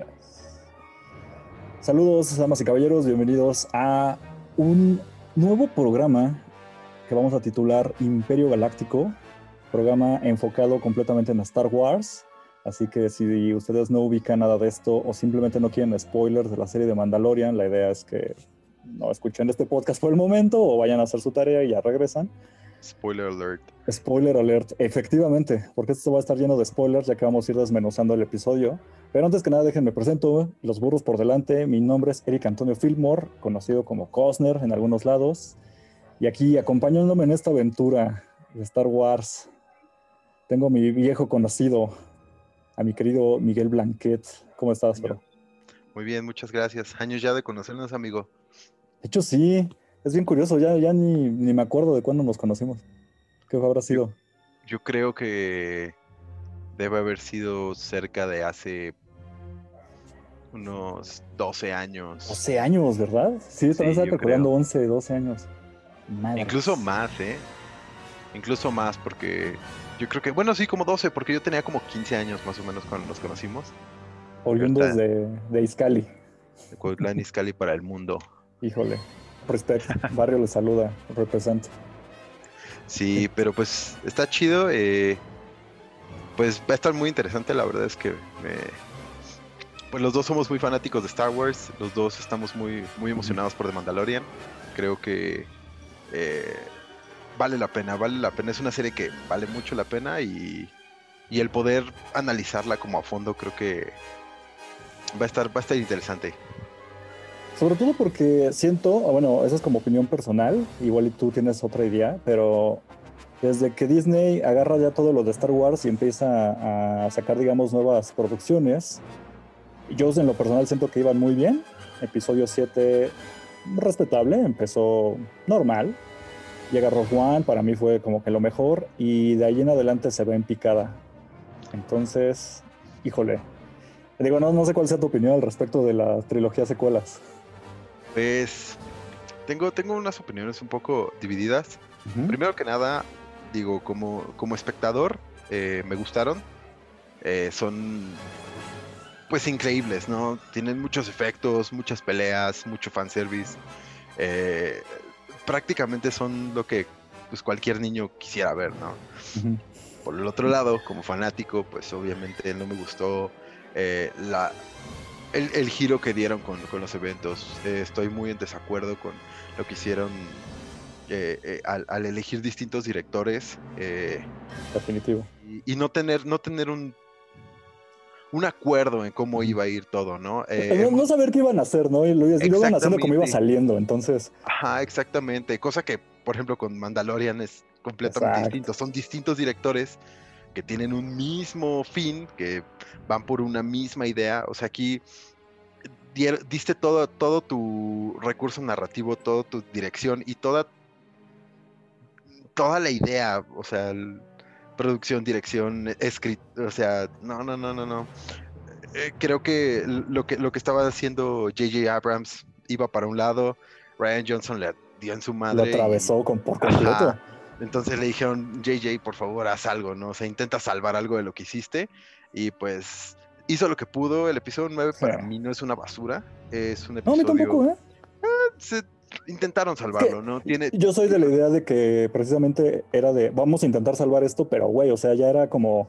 3. Saludos, damas y caballeros, bienvenidos a un nuevo programa que vamos a titular Imperio Galáctico, programa enfocado completamente en Star Wars. Así que si ustedes no ubican nada de esto o simplemente no quieren spoilers de la serie de Mandalorian, la idea es que no escuchen este podcast por el momento o vayan a hacer su tarea y ya regresan. Spoiler alert. Spoiler alert, efectivamente, porque esto va a estar lleno de spoilers ya que vamos a ir desmenuzando el episodio. Pero antes que nada, déjenme presento los burros por delante. Mi nombre es Eric Antonio Fillmore, conocido como Cosner en algunos lados. Y aquí, acompañándome en esta aventura de Star Wars, tengo a mi viejo conocido, a mi querido Miguel Blanquet. ¿Cómo estás, bro? Muy bien, muchas gracias. Años ya de conocernos, amigo. De hecho, sí. Es bien curioso, ya, ya ni, ni me acuerdo de cuándo nos conocimos. ¿Qué habrá sido? Yo creo que debe haber sido cerca de hace unos 12 años. 12 años, ¿verdad? Sí, también estaba calculando 11, 12 años. Incluso más, ¿eh? Incluso más, porque yo creo que, bueno, sí, como 12, porque yo tenía como 15 años más o menos cuando nos conocimos. Oriundos de, de Iscali. De Cuauhtlán Iscali para el mundo. Híjole, respect. Barrio le saluda, representa. Sí, pero pues está chido. Eh, pues va a estar muy interesante. La verdad es que pues los dos somos muy fanáticos de Star Wars. Los dos estamos muy, muy emocionados por The Mandalorian. Creo que eh, vale la pena, vale la pena. Es una serie que vale mucho la pena y, y el poder analizarla como a fondo creo que va a estar, va a estar interesante. Sobre todo porque siento, ah, bueno, esa es como opinión personal, igual y tú tienes otra idea, pero desde que Disney agarra ya todo lo de Star Wars y empieza a sacar, digamos, nuevas producciones, yo en lo personal siento que iban muy bien. Episodio 7, respetable, empezó normal. Llega Rogue One, para mí fue como que lo mejor, y de ahí en adelante se ve en picada. Entonces, híjole. Digo, no, no sé cuál sea tu opinión al respecto de la trilogía secuelas. Pues tengo, tengo unas opiniones un poco divididas. Primero que nada, digo, como, como espectador, eh, me gustaron. Eh, son pues increíbles, ¿no? Tienen muchos efectos, muchas peleas, mucho fanservice. Eh, prácticamente son lo que pues, cualquier niño quisiera ver, ¿no? Por el otro lado, como fanático, pues obviamente no me gustó la, el, giro que dieron con, los eventos. Eh, estoy muy en desacuerdo con lo que hicieron eh, eh, al, elegir distintos directores. Definitivo. Y, no tener, no tener un, un acuerdo en cómo iba a ir todo, ¿no? no, saber qué iban a hacer, ¿no? Y lo, iban haciendo como iba saliendo, entonces. Ajá, exactamente. Cosa que, por ejemplo, con Mandalorian es completamente distinto. Son distintos directores que tienen un mismo fin, que van por una misma idea. O sea, aquí diste todo, todo tu recurso narrativo, toda tu dirección y toda, toda la idea, o sea, producción, dirección, escrito, o sea, no, no, no, no, no. Eh, creo que lo que lo que estaba haciendo JJ Abrams iba para un lado, Ryan Johnson le dio en su madre. Lo atravesó con por completo. Entonces le dijeron, JJ, por favor, haz algo, ¿no? O sea, intenta salvar algo de lo que hiciste. Y pues hizo lo que pudo. El episodio 9 para mí no es una basura. Es un episodio... No, mí tampoco, ¿eh? Ah, intentaron salvarlo, ¿no? Tiene... Yo soy de la idea de que precisamente era de, vamos a intentar salvar esto, pero güey, o sea, ya era como...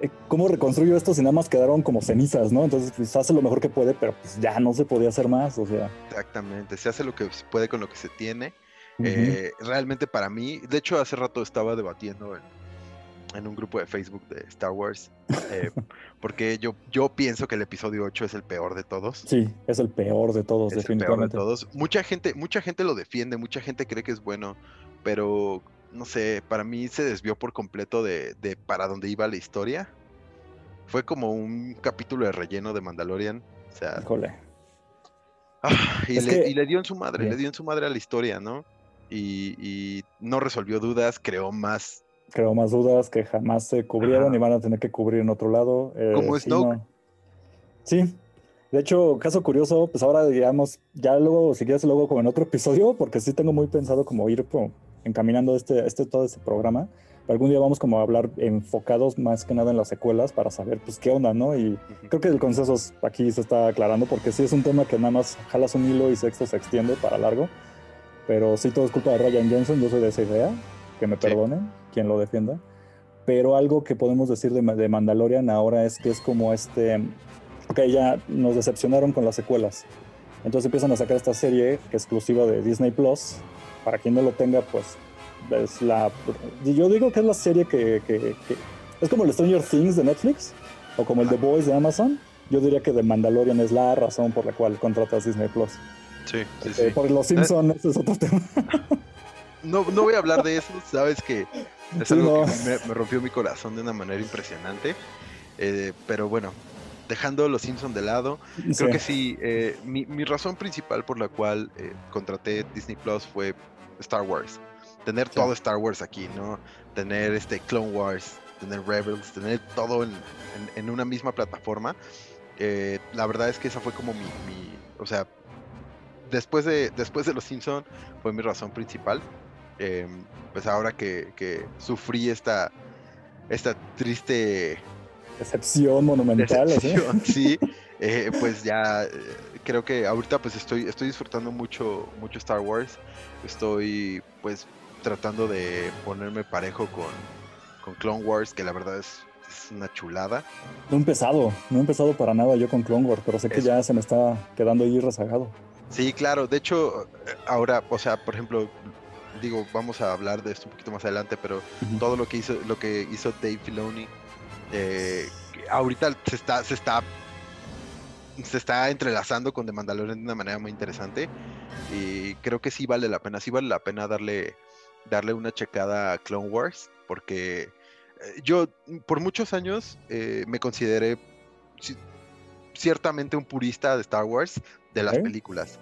Eh, ¿Cómo reconstruyo esto si nada más quedaron como cenizas, no? Entonces, pues hace lo mejor que puede, pero pues ya no se podía hacer más, o sea. Exactamente, se hace lo que se puede con lo que se tiene. Eh, realmente para mí, de hecho hace rato estaba debatiendo en, un grupo de Facebook de Star Wars, eh, porque yo, yo pienso que el episodio 8 es el peor de todos. Sí, es el peor de todos, definitivamente. todos. Mucha gente, mucha gente lo defiende, mucha gente cree que es bueno, pero no sé, para mí se desvió por completo de, para dónde iba la historia. Fue como un capítulo de relleno de Mandalorian. O sea. Ah, y, le, dio en su madre, le dio en su madre a la historia, ¿no? Y, no resolvió dudas, creó más. Creó más dudas que jamás se cubrieron y van a tener que cubrir en otro lado. Eh, Como Snoke. Sí, de hecho, caso curioso, pues ahora digamos, ya luego, si quieres, luego como en otro episodio, porque sí tengo muy pensado como ir encaminando este, este, todo este programa. algún día vamos como a hablar enfocados más que nada en las secuelas para saber pues qué onda, ¿no? Y creo que el consenso aquí se está aclarando porque sí es un tema que nada más jalas un hilo y sexto se extiende para largo. Pero sí todo es culpa de Ryan Johnson, yo soy de esa idea, que me perdonen, quien lo defienda. Pero algo que podemos decir de, de Mandalorian ahora es que es como este, ok, ya nos decepcionaron con las secuelas. Entonces empiezan a sacar esta serie que es exclusiva de Disney Plus. Para quien no lo tenga, pues es la. Yo digo que es la serie que, es como el Stranger Things de Netflix o como el The Boys de Amazon. Yo diría que The Mandalorian es la razón por la cual contratas Disney Plus. Sí, sí, sí. Por los Simpsons, ese es otro tema. No, no voy a hablar de eso, sabes que es algo que me, rompió mi corazón de una manera impresionante. Eh, pero bueno, dejando los Simpsons de lado, creo que sí, eh, mi, razón principal por la cual eh, contraté Disney Plus fue Star Wars. Tener todo Star Wars aquí, ¿no? Tener este Clone Wars, tener Rebels, tener todo en, una misma plataforma. Eh, la verdad es que esa fue como mi, o sea, después de, después de los Simpsons fue mi razón principal. Em, pues ahora que, que sufrí esta, esta triste Excepción monumental. sí, eh, pues ya eh, creo que ahorita pues estoy, estoy disfrutando mucho, mucho Star Wars. Estoy pues tratando de ponerme parejo con, con Clone Wars, que la verdad es, una chulada. No he empezado, no he empezado para nada yo con Clone Wars, pero sé que ya se me está quedando ahí rezagado. Sí, claro, de hecho, ahora, o sea, por ejemplo, digo, vamos a hablar de esto un poquito más adelante, pero todo lo que hizo, lo que hizo Dave Filoni eh, ahorita se está, se está se está entrelazando con The Mandalorian de una manera muy interesante y creo que sí vale la pena, sí vale la pena darle, darle una checada a Clone Wars porque eh, yo por muchos años eh, me consideré ciertamente un purista de Star Wars de las películas.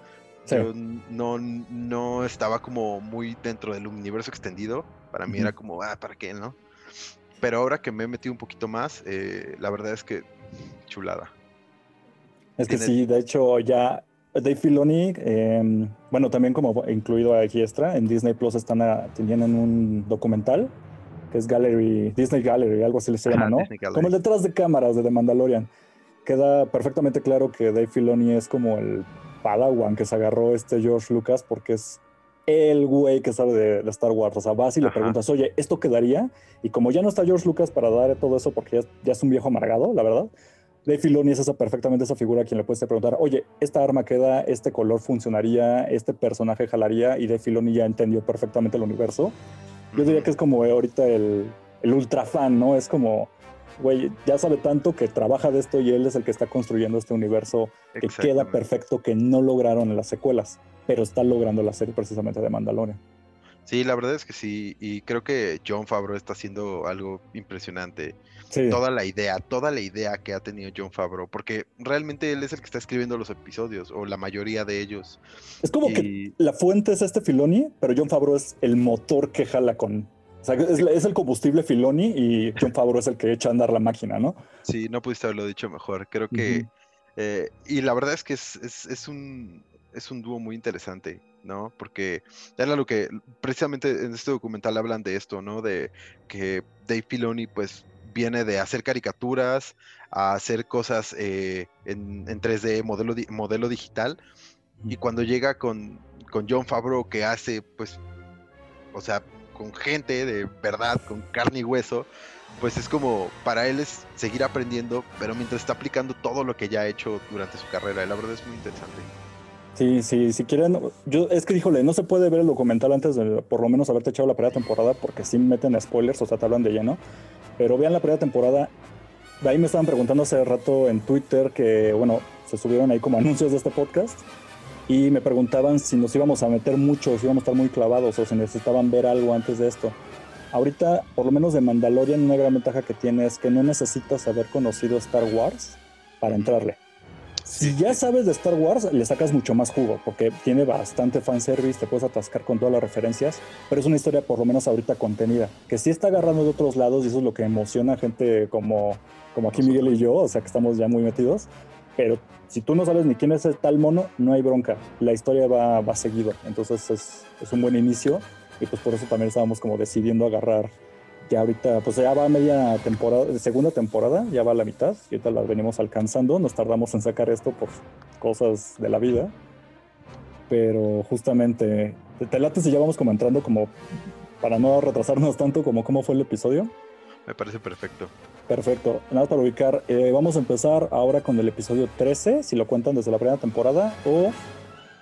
Yo no, no estaba como muy dentro del universo extendido. Para mí era como, ah, ¿para qué, no? pero ahora que me he metido un poquito más, eh, la verdad es que chulada. Es que sí, de hecho ya Dave Filoni, em, bueno, también como incluido aquí extra, en Disney Plus están tienen un documental que es Gallery, Disney Gallery, algo así se llama, ¿no? Como el detrás de cámaras de The Mandalorian. Queda perfectamente claro que Dave Filoni es como el padawan que se agarró este George Lucas porque es el güey que sabe de, Star Wars. O sea, vas y le preguntas, oye, ¿esto quedaría? Y como ya no está George Lucas para dar todo eso, porque ya, es un viejo amargado, la verdad, Dave Filoni es esa, perfectamente esa figura a quien le puedes preguntar, oye, esta arma queda, este color funcionaría, este personaje jalaría, y Dave Filoni ya entendió perfectamente el universo. Yo diría que es como ahorita el, el ultra fan, ¿no? Es como, güey, ya sabe tanto que trabaja de esto y él es el que está construyendo este universo que queda perfecto, que no lograron en las secuelas, pero está logrando la serie precisamente de Mandalorian. Sí, la verdad es que sí, y creo que John Favreau está haciendo algo impresionante. Toda la idea, toda la idea que ha tenido John Favreau, porque realmente él es el que está escribiendo los episodios, o la mayoría de ellos. Es como que la fuente es este Filoni, pero John Favreau es el motor que jala con, o sea, es, el combustible Filoni y John Favreau es el que echa a andar la máquina, ¿no? Sí, no pudiste haberlo dicho mejor. Creo que. Eh, y la verdad es que es, es, un, es un dúo muy interesante, ¿no? Porque era lo que. Precisamente en este documental hablan de esto, ¿no? De que Dave Filoni, pues, viene de hacer caricaturas a hacer cosas eh, en, en, 3D, modelo, modelo digital. Y cuando llega con, con John Favreau, que hace, pues. O sea, con gente de verdad, con carne y hueso, pues es como para él es seguir aprendiendo, pero mientras está aplicando todo lo que ya ha hecho durante su carrera, la verdad es muy interesante. Sí, sí, si quieren, yo es que díjole, no se puede ver el documental antes de por lo menos haberte echado la primera temporada porque sí meten spoilers, o sea, te hablan de lleno, pero vean la primera temporada. De ahí me estaban preguntando hace rato en Twitter que, bueno, se subieron ahí como anuncios de este podcast y me preguntaban si nos íbamos a meter mucho, si íbamos a estar muy clavados o si necesitaban ver algo antes de esto. Ahorita, por lo menos de Mandalorian, una gran ventaja que tiene es que no necesitas haber conocido Star Wars para entrarle. Si ya sabes de Star Wars, le sacas mucho más jugo, porque tiene bastante fanservice, te puedes atascar con todas las referencias, pero es una historia por lo menos ahorita contenida, que sí está agarrando de otros lados y eso es lo que emociona a gente como, como aquí Miguel y yo, o sea que estamos ya muy metidos, pero si tú no sabes ni quién es el tal mono, no hay bronca. La historia va, va seguido. Entonces es, es, un buen inicio y pues por eso también estábamos como decidiendo agarrar ya ahorita, pues ya va media temporada, segunda temporada, ya va a la mitad, y ahorita la venimos alcanzando, nos tardamos en sacar esto por cosas de la vida, pero justamente, ¿te late si ya vamos como entrando como para no retrasarnos tanto como cómo fue el episodio? Me parece perfecto. Perfecto. Nada para ubicar, eh, vamos a empezar ahora con el episodio 13, si lo cuentan desde la primera temporada, o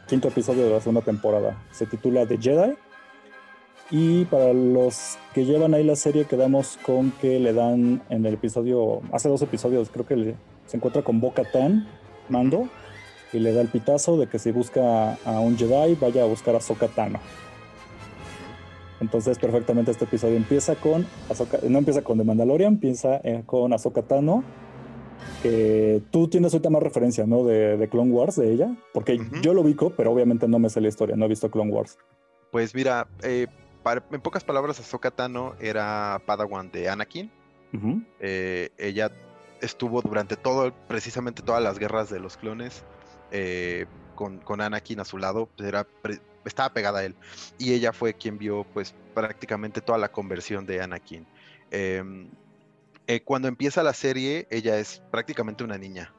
quinto episodio de la segunda temporada. Se titula The Jedi. Y para los que llevan ahí la serie, quedamos con que le dan en el episodio, hace dos episodios, creo que se encuentra con Boca Tan, Mando, y le da el pitazo de que si busca a un Jedi, vaya a buscar a Sokatano. Entonces, perfectamente este episodio empieza con no empieza con The Mandalorian, empieza eh, con Ahsoka Tano, que tú tienes ahorita más referencia, ¿no? De, Clone Wars, de ella, porque yo lo ubico, pero obviamente no me sé la historia, no he visto Clone Wars. Pues mira, eh, en pocas palabras, Ahsoka Tano era Padawan de Anakin. Eh, ella estuvo durante todo, precisamente todas las guerras de los clones, con, con, Anakin a su lado, era estaba pegada a él. Y ella fue quien vio pues prácticamente toda la conversión de Anakin. Em, eh, cuando empieza la serie, ella es prácticamente una niña.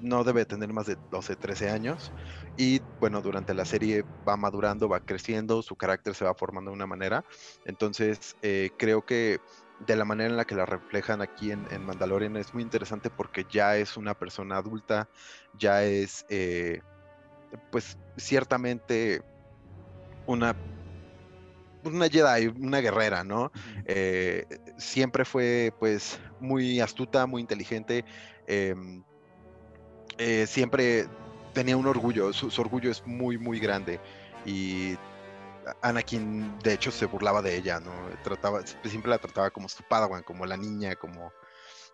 No debe tener más de 12, 13 años. Y bueno, durante la serie va madurando, va creciendo, su carácter se va formando de una manera. Entonces, eh, creo que de la manera en la que la reflejan aquí en, Mandalorian es muy interesante porque ya es una persona adulta, ya es, eh, pues ciertamente una, una Jedi, una guerrera, ¿no? Eh, siempre fue pues muy astuta, muy inteligente, em, eh, siempre tenía un orgullo, su, orgullo es muy, muy grande y Anakin de hecho se burlaba de ella, ¿no? Trataba, siempre la trataba como su padawan, como la niña, como...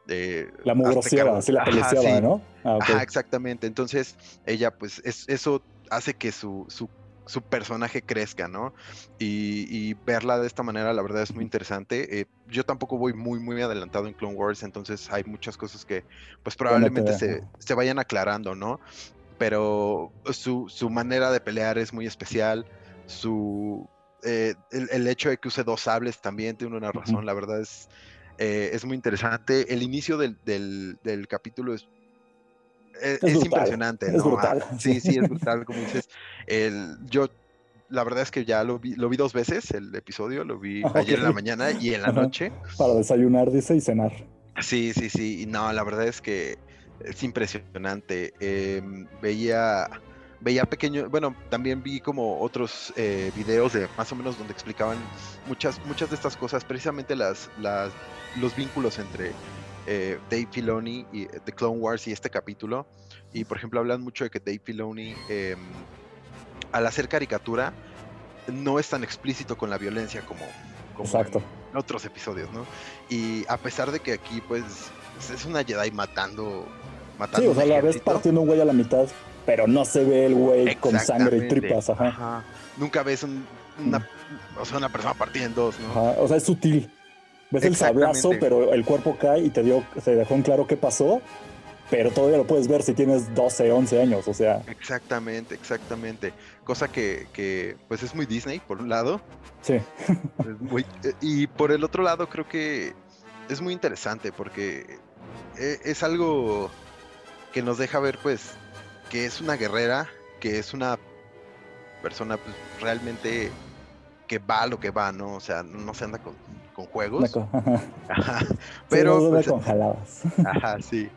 Eh, la mugroseaba, así la peleceaba, ¿no? Ah, Ajá, exactamente. Entonces, ella, pues, eso hace que su, su su personaje crezca, ¿no? Y, verla de esta manera, la verdad es muy interesante. Eh, yo tampoco voy muy, muy adelantado en Clone Wars, entonces hay muchas cosas que, pues probablemente se, vayan aclarando, ¿no? Pero su, manera de pelear es muy especial, su... Eh, el, hecho de que use dos sables también tiene una razón, la verdad es, eh, es muy interesante. El inicio del, del capítulo es es, impresionante, ¿no? brutal. sí, sí, es brutal, como dices. El, yo, la verdad es que ya lo vi, lo vi dos veces, el episodio, lo vi ayer en la mañana y en la noche. Para desayunar, dice, y cenar. Sí, sí, sí, y no, la verdad es que es impresionante. Em, veía veía pequeños, bueno, también vi como otros eh, videos de más o menos donde explicaban muchas, muchas de estas cosas, precisamente las, las, los vínculos entre eh, Dave Filoni y The Clone Wars y este capítulo. Y por ejemplo, hablan mucho de que Dave Filoni, em, al hacer caricatura, no es tan explícito con la violencia como, en otros episodios, ¿no? Y a pesar de que aquí, pues, es una Jedi matando. matando sí, o sea, la ves partiendo un güey a la mitad, pero no se ve el güey con sangre y tripas, ajá. Nunca ves una, o sea, una persona partiendo en dos, ¿no? O sea, es sutil. Ves el sablazo, pero el cuerpo cae y te dio, se dejó en claro qué pasó, pero todavía lo puedes ver si tienes 12, 11 años, o sea. Exactamente, exactamente. Cosa que, pues es muy Disney, por un lado. Sí. y por el otro lado creo que es muy interesante porque e, es algo que nos deja ver pues que es una guerrera, que es una persona pues, realmente que va a lo que va, ¿no? O sea, no se anda con con juegos. Pero. Pues, con jaladas. Ajá, sí.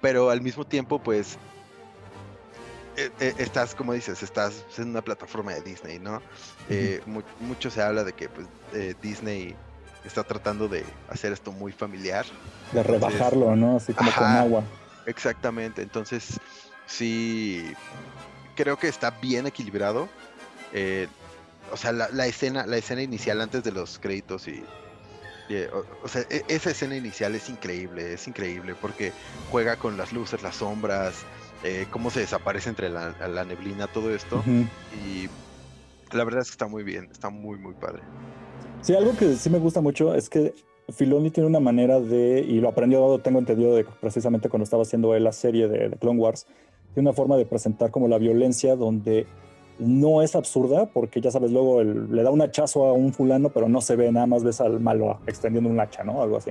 Pero al mismo tiempo, pues. E, e, estás, como dices, estás en una plataforma de Disney, ¿no? Eh, mucho se habla de que pues, eh, Disney está tratando de hacer esto muy familiar. De rebajarlo, ¿no? Así como con agua. Exactamente. Entonces, sí. Creo que está bien equilibrado. Eh, o sea, la, escena, la escena inicial antes de los créditos y o, sea, e, esa escena inicial es increíble, es increíble porque juega con las luces, las sombras, eh, cómo se desaparece entre la, neblina, todo esto. Y la verdad es que está muy bien, está muy, muy padre. Sí, algo que sí me gusta mucho es que Filoni tiene una manera de, y lo aprendió, tengo entendido, de, precisamente cuando estaba haciendo él la serie de, de Clone Wars, tiene una forma de presentar como la violencia donde no es absurda, porque ya sabes, luego le da un hachazo a un fulano, pero no se ve, nada más ves al malo extendiendo un hacha, ¿no? Algo así.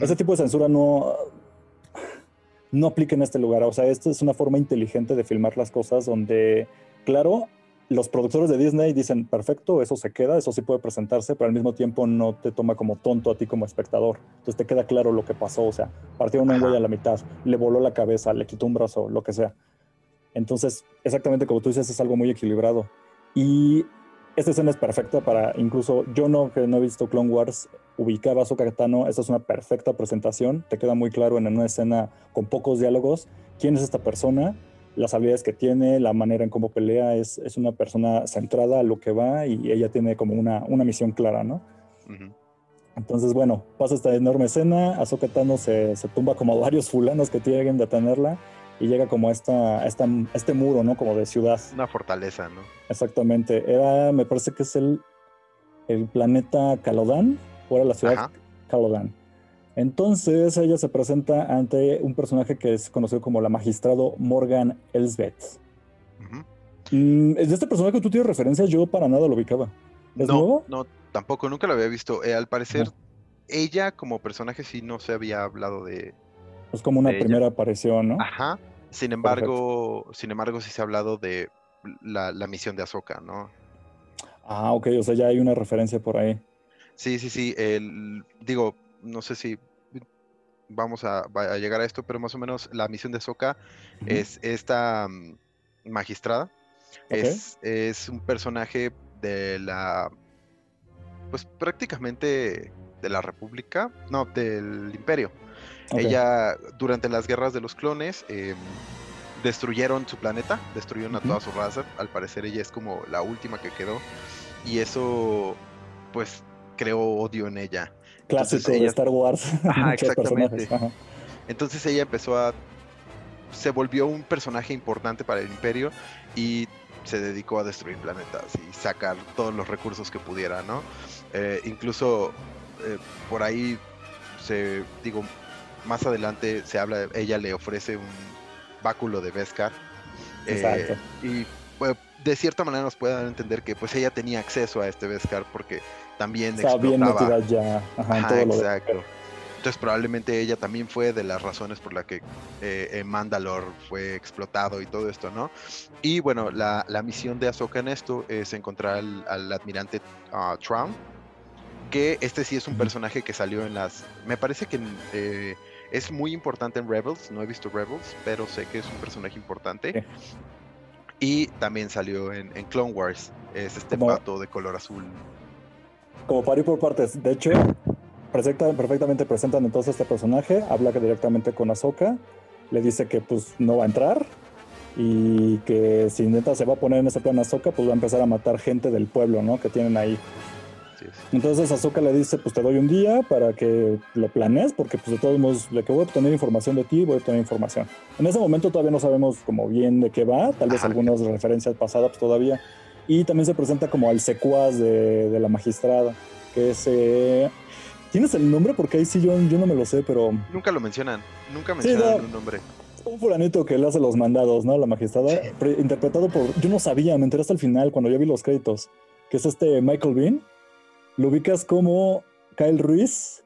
Ese tipo de censura no, no aplica en este lugar. O sea, esto es una forma inteligente de filmar las cosas donde, claro, los productores de Disney dicen, perfecto, eso se queda, eso sí puede presentarse, pero al mismo tiempo no te toma como tonto a ti como espectador. Entonces te queda claro lo que pasó, o sea, partieron un güey a la mitad, le voló la cabeza, le quitó un brazo, lo que sea. Entonces, exactamente como tú dices, es algo muy equilibrado. Y esta escena es perfecta para, incluso yo no, que no he visto Clone Wars, ubicaba a Ahsoka Tano, esta es una perfecta presentación, te queda muy claro en una escena con pocos diálogos quién es esta persona, las habilidades que tiene, la manera en cómo pelea, es, es una persona centrada a lo que va y ella tiene como una, una misión clara, ¿no? Entonces, bueno, pasa esta enorme escena, Ahsoka Tano se, se tumba como varios fulanos que tienen de tenerla y llega como a esta, esta, este muro, ¿no? Como de ciudad. Una fortaleza, ¿no? Exactamente. Era, me parece que es el, el planeta Calodan, o era la ciudad Calodan. Entonces ella se presenta ante un personaje que es conocido como la magistrado Morgan Elsbeth. Mm, ¿Es de este personaje que tú tienes referencias? Yo para nada lo ubicaba. ¿Es no, nuevo? no, tampoco, nunca lo había visto. Eh, al parecer, ella como personaje sí no se había hablado de. Es como una primera aparición, ¿no? Ajá. Sin embargo, sin embargo, sí se ha hablado de la, misión de Ahsoka, ¿no? Ah, ok, o sea, ya hay una referencia por ahí. Sí, sí, sí. El, digo, no sé si vamos a, llegar a esto, pero más o menos la misión de Soka es esta mm, magistrada. Es, es, un personaje de la, pues prácticamente de la República, no, del Imperio. Ella, durante las guerras de los clones, em, destruyeron su planeta, destruyeron a toda su raza. Al parecer ella es como la última que quedó. Y eso, pues, creó odio en ella. Clásico de Star Wars. Ajá, exactamente. Entonces ella empezó a. Se volvió un personaje importante para el Imperio y se dedicó a destruir planetas y sacar todos los recursos que pudiera, ¿no? Eh, incluso eh, por ahí se, digo, más adelante se habla, ella le ofrece un báculo de Beskar. Eh, Exacto. y de cierta manera nos puede dar a entender que pues ella tenía acceso a este Beskar porque también Estaba bien metida ya Ajá, exacto. Entonces probablemente ella también fue de las razones por las que eh, Mandalor fue explotado y todo esto, ¿no? Y bueno, la, misión de Ahsoka en esto es encontrar al, admirante uh, Traum, que este sí es un personaje que salió en las... Me parece que eh, es muy importante en Rebels, no he visto Rebels, pero sé que es un personaje importante. Y también salió en, Clone Wars, es este pato de color azul como para ir por partes. De hecho, perfectamente presentan entonces este personaje, habla directamente con Ahsoka, le dice que pues no va a entrar y que si neta se va a poner en ese plan Ahsoka, pues va a empezar a matar gente del pueblo, ¿no? Que tienen ahí. Entonces Ahsoka le dice, pues te doy un día para que lo planees, porque pues de todos modos, de que voy a obtener información de ti, voy a obtener información. En ese momento todavía no sabemos como bien de qué va, tal vez algunas referencias pasadas pues, todavía, y también se presenta como al secuaz de, la magistrada, que es... Eh, ¿Tienes el nombre? Porque ahí sí yo, yo no me lo sé, pero... Nunca lo mencionan, nunca mencionan un nombre. Un fulanito que le hace los mandados, ¿no? La magistrada, interpretado por... Yo no sabía, me enteré hasta el final cuando yo vi los créditos, que es este Michael Bean. Lo ubicas como Kyle Ruiz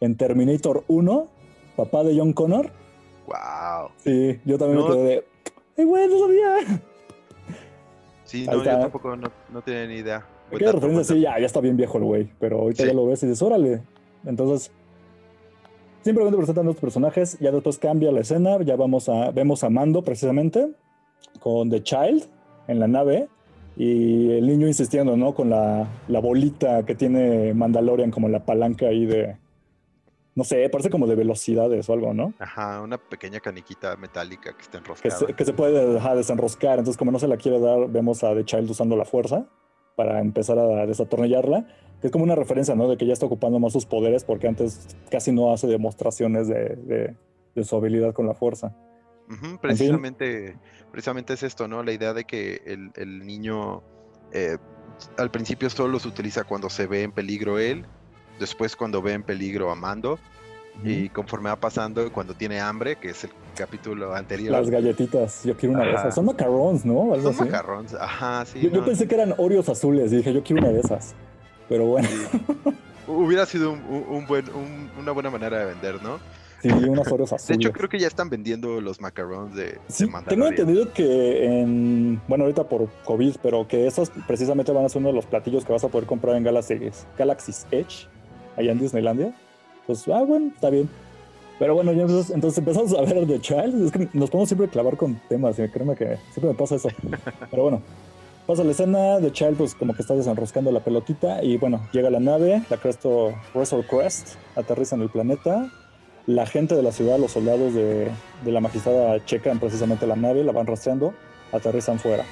en Terminator 1, papá de John Connor. Wow. Sí, yo también me quedé de... ¡Ay, güey, no sabía! Sí, no, yo tampoco no, tenía ni idea. ¿Qué referencia? Sí, ya, ya está bien viejo el güey, pero ahorita ya lo ves y dices, órale. Entonces, simplemente presentan los personajes, ya después cambia la escena, ya vamos a, vemos a Mando precisamente, con The Child en la nave, y el niño insistiendo, ¿no? Con la, la bolita que tiene Mandalorian como la palanca ahí de, no sé, parece como de velocidades o algo, ¿no? Ajá, una pequeña caniquita metálica que está enroscada. Que se, puede desenroscar, entonces como no se la quiere dar, vemos a The Child usando la fuerza para empezar a desatornillarla, que es como una referencia, ¿no? De que ya está ocupando más sus poderes porque antes casi no hace demostraciones de, su habilidad con la fuerza. Precisamente, precisamente es esto, ¿no? La idea de que el, niño eh, al principio solo se utiliza cuando se ve en peligro él después cuando ve en peligro a Mando Y conforme va pasando, cuando tiene hambre, que es el capítulo anterior. Las galletitas, yo quiero una de esas. Son macarons, ¿no? Son macarons, ajá, sí. Yo, pensé que eran Oreos azules y dije, yo quiero una de esas. Pero bueno. Hubiera sido un, buen, una buena manera de vender, ¿no? Sí, unas Oreos azules. De hecho, creo que ya están vendiendo los macarons de, sí, Tengo entendido que en. Bueno, ahorita por COVID, pero que esos precisamente van a ser uno de los platillos que vas a poder comprar en Galaxy's, Galaxy's Edge, allá en Disneylandia. Pues, ah, bueno, está bien. Pero bueno, ya entonces, empezamos a ver The Child. Es que nos podemos siempre clavar con temas, y créeme que siempre me pasa eso. Pero bueno, pasa la escena. The Child, pues como que está desenroscando la pelotita. Y bueno, llega la nave, la Cresto Wrestle Crest, aterriza en el planeta. La gente de la ciudad, los soldados de, de la magistrada checan precisamente la nave, la van rastreando, aterrizan fuera.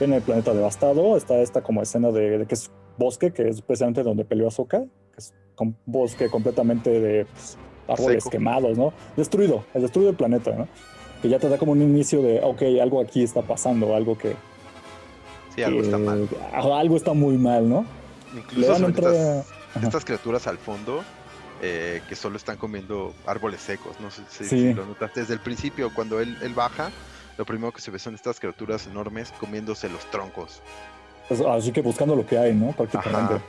En el planeta devastado está esta como escena de, que es bosque, que es precisamente donde peleó Ahsoka, que es con bosque completamente de pues, árboles quemados, ¿no? Destruido, el destruido del planeta, ¿no? Que ya te da como un inicio de, ok, algo aquí está pasando, algo que... Sí, algo está mal. Algo está muy mal, ¿no? Incluso estas, criaturas al fondo eh, que solo están comiendo árboles secos, no sé si, lo notaste desde el principio, cuando él, él baja, lo primero que se ve son estas criaturas enormes comiéndose los troncos. Pues, así que buscando lo que hay, ¿no? Prácticamente.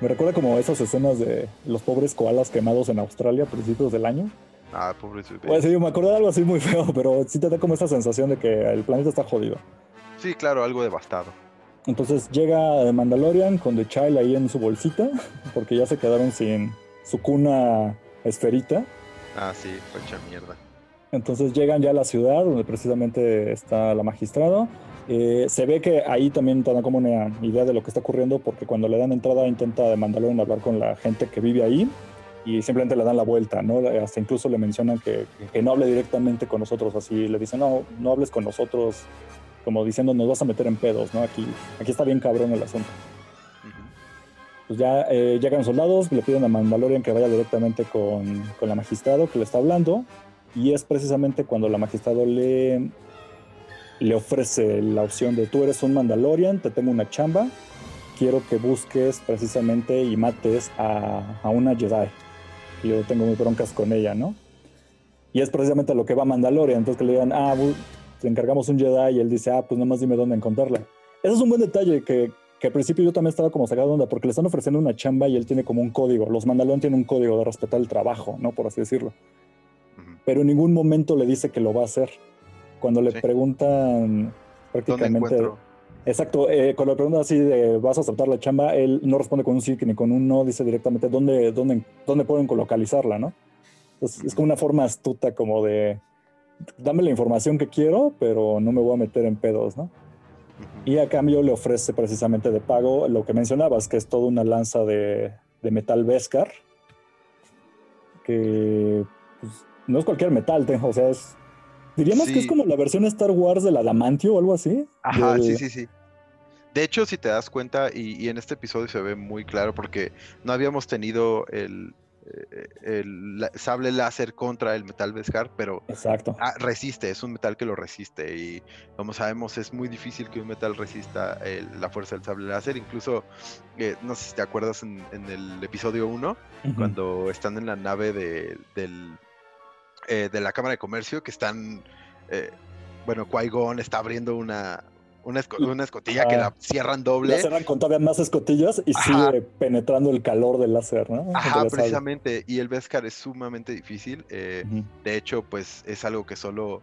Me recuerda como esas escenas de los pobres koalas quemados en Australia a principios del año. Ah, pobres Pues sí, me acuerdo de algo así muy feo, pero sí te da como esa sensación de que el planeta está jodido. Sí, claro, algo devastado. Entonces llega Mandalorian con The Child ahí en su bolsita, porque ya se quedaron sin su cuna esferita. Ah, sí, mucha mierda. Entonces llegan ya a la ciudad donde precisamente está la magistrada eh, se ve que ahí también te da como una idea de lo que está ocurriendo porque cuando le dan entrada intenta de Mandalorian hablar con la gente que vive ahí y simplemente le dan la vuelta, ¿no? Hasta incluso le mencionan que, que, no hable directamente con nosotros, así le dicen, no, no hables con nosotros, como diciendo, nos vas a meter en pedos, ¿no? Aquí, aquí está bien cabrón el asunto. Pues ya eh, llegan soldados, le piden a Mandalorian que vaya directamente con, con la magistrado que le está hablando y es precisamente cuando la magistrado le le ofrece la opción de tú eres un Mandalorian, te tengo una chamba, quiero que busques precisamente y mates a, a una Jedi. Yo tengo muy broncas con ella, ¿no? Y es precisamente lo que va Mandalorian. Entonces que le digan, ah, te encargamos un Jedi y él dice, ah, pues nada más dime dónde encontrarla. Ese es un buen detalle que, que al principio yo también estaba como sacado de onda porque le están ofreciendo una chamba y él tiene como un código. Los Mandalorian tienen un código de respetar el trabajo, ¿no? Por así decirlo. Pero en ningún momento le dice que lo va a hacer. Cuando le preguntan prácticamente... Exacto, eh, cuando le preguntan así de vas a aceptar la chamba, él no responde con un sí ni con un no, dice directamente dónde, dónde, dónde pueden localizarla, ¿no? Entonces, es como una forma astuta como de dame la información que quiero, pero no me voy a meter en pedos, ¿no? Y a cambio le ofrece precisamente de pago lo que mencionabas, que es toda una lanza de, de metal Beskar, que pues, no es cualquier metal, o sea, es Diríamos que es como la versión Star Wars del adamantio o algo así. Ajá, sí, sí, sí. De hecho, si te das cuenta, y, en este episodio se ve muy claro porque no habíamos tenido el, el sable láser contra el metal Beskar, pero Exacto. Ah, resiste, es un metal que lo resiste y como sabemos es muy difícil que un metal resista la fuerza del sable láser, incluso eh, no sé si te acuerdas en, el episodio 1, cuando están en la nave de, del eh, de la Cámara de Comercio que están, eh, bueno, Qui-Gon está abriendo una, una, escotilla que la cierran doble. La cierran con todavía más escotillas y sigue penetrando el calor del láser, ¿no? Ajá, precisamente. Y el Beskar es sumamente difícil. Eh, de hecho, pues es algo que solo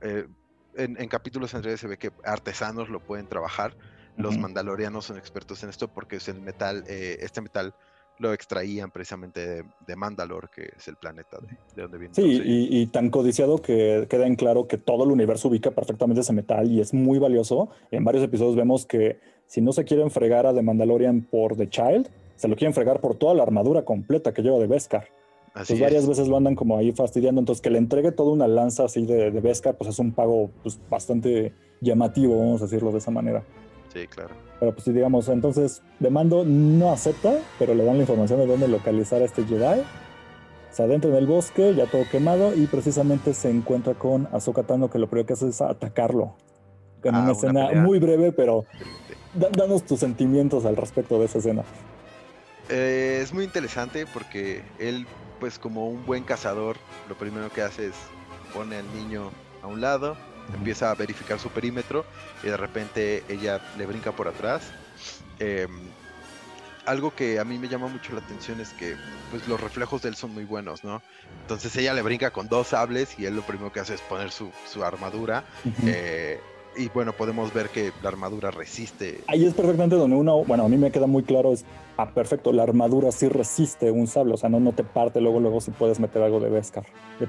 en, capítulos anteriores se ve que artesanos lo pueden trabajar. Los mandalorianos son expertos en esto porque es el metal, este metal lo extraían precisamente de, Mandalor, que es el planeta de, donde viene. Sí, y, tan codiciado que queda en claro que todo el universo ubica perfectamente ese metal y es muy valioso. En varios episodios vemos que si no se quieren fregar a The Mandalorian por The Child, se lo quieren fregar por toda la armadura completa que lleva de Beskar. pues varias veces lo andan como ahí fastidiando, entonces que le entregue toda una lanza así de, de Beskar, pues es un pago pues, bastante llamativo, vamos a decirlo de esa manera. Sí, claro. Pero pues digamos, entonces de mando no acepta, pero le dan la información de dónde localizar a este Jedi. Se adentra en el bosque, ya todo quemado, y precisamente se encuentra con Ahsoka Tano, que lo primero que hace es atacarlo. En ah, una escena muy breve, pero danos tus sentimientos al respecto de esa escena. Eh, es muy interesante porque él pues como un buen cazador, lo primero que hace es pone al niño a un lado, empieza a verificar su perímetro y de repente ella le brinca por atrás. Em, algo que a mí me llama mucho la atención es que pues los reflejos de él son muy buenos, ¿no? Entonces ella le brinca con dos sables y él lo primero que hace es poner su, armadura y bueno, podemos ver que la armadura resiste. Ahí es perfectamente donde uno, bueno, a mí me queda muy claro, es, ah, perfecto, la armadura sí resiste un sable, o sea, no, no te parte luego, luego si puedes meter algo de Beskar.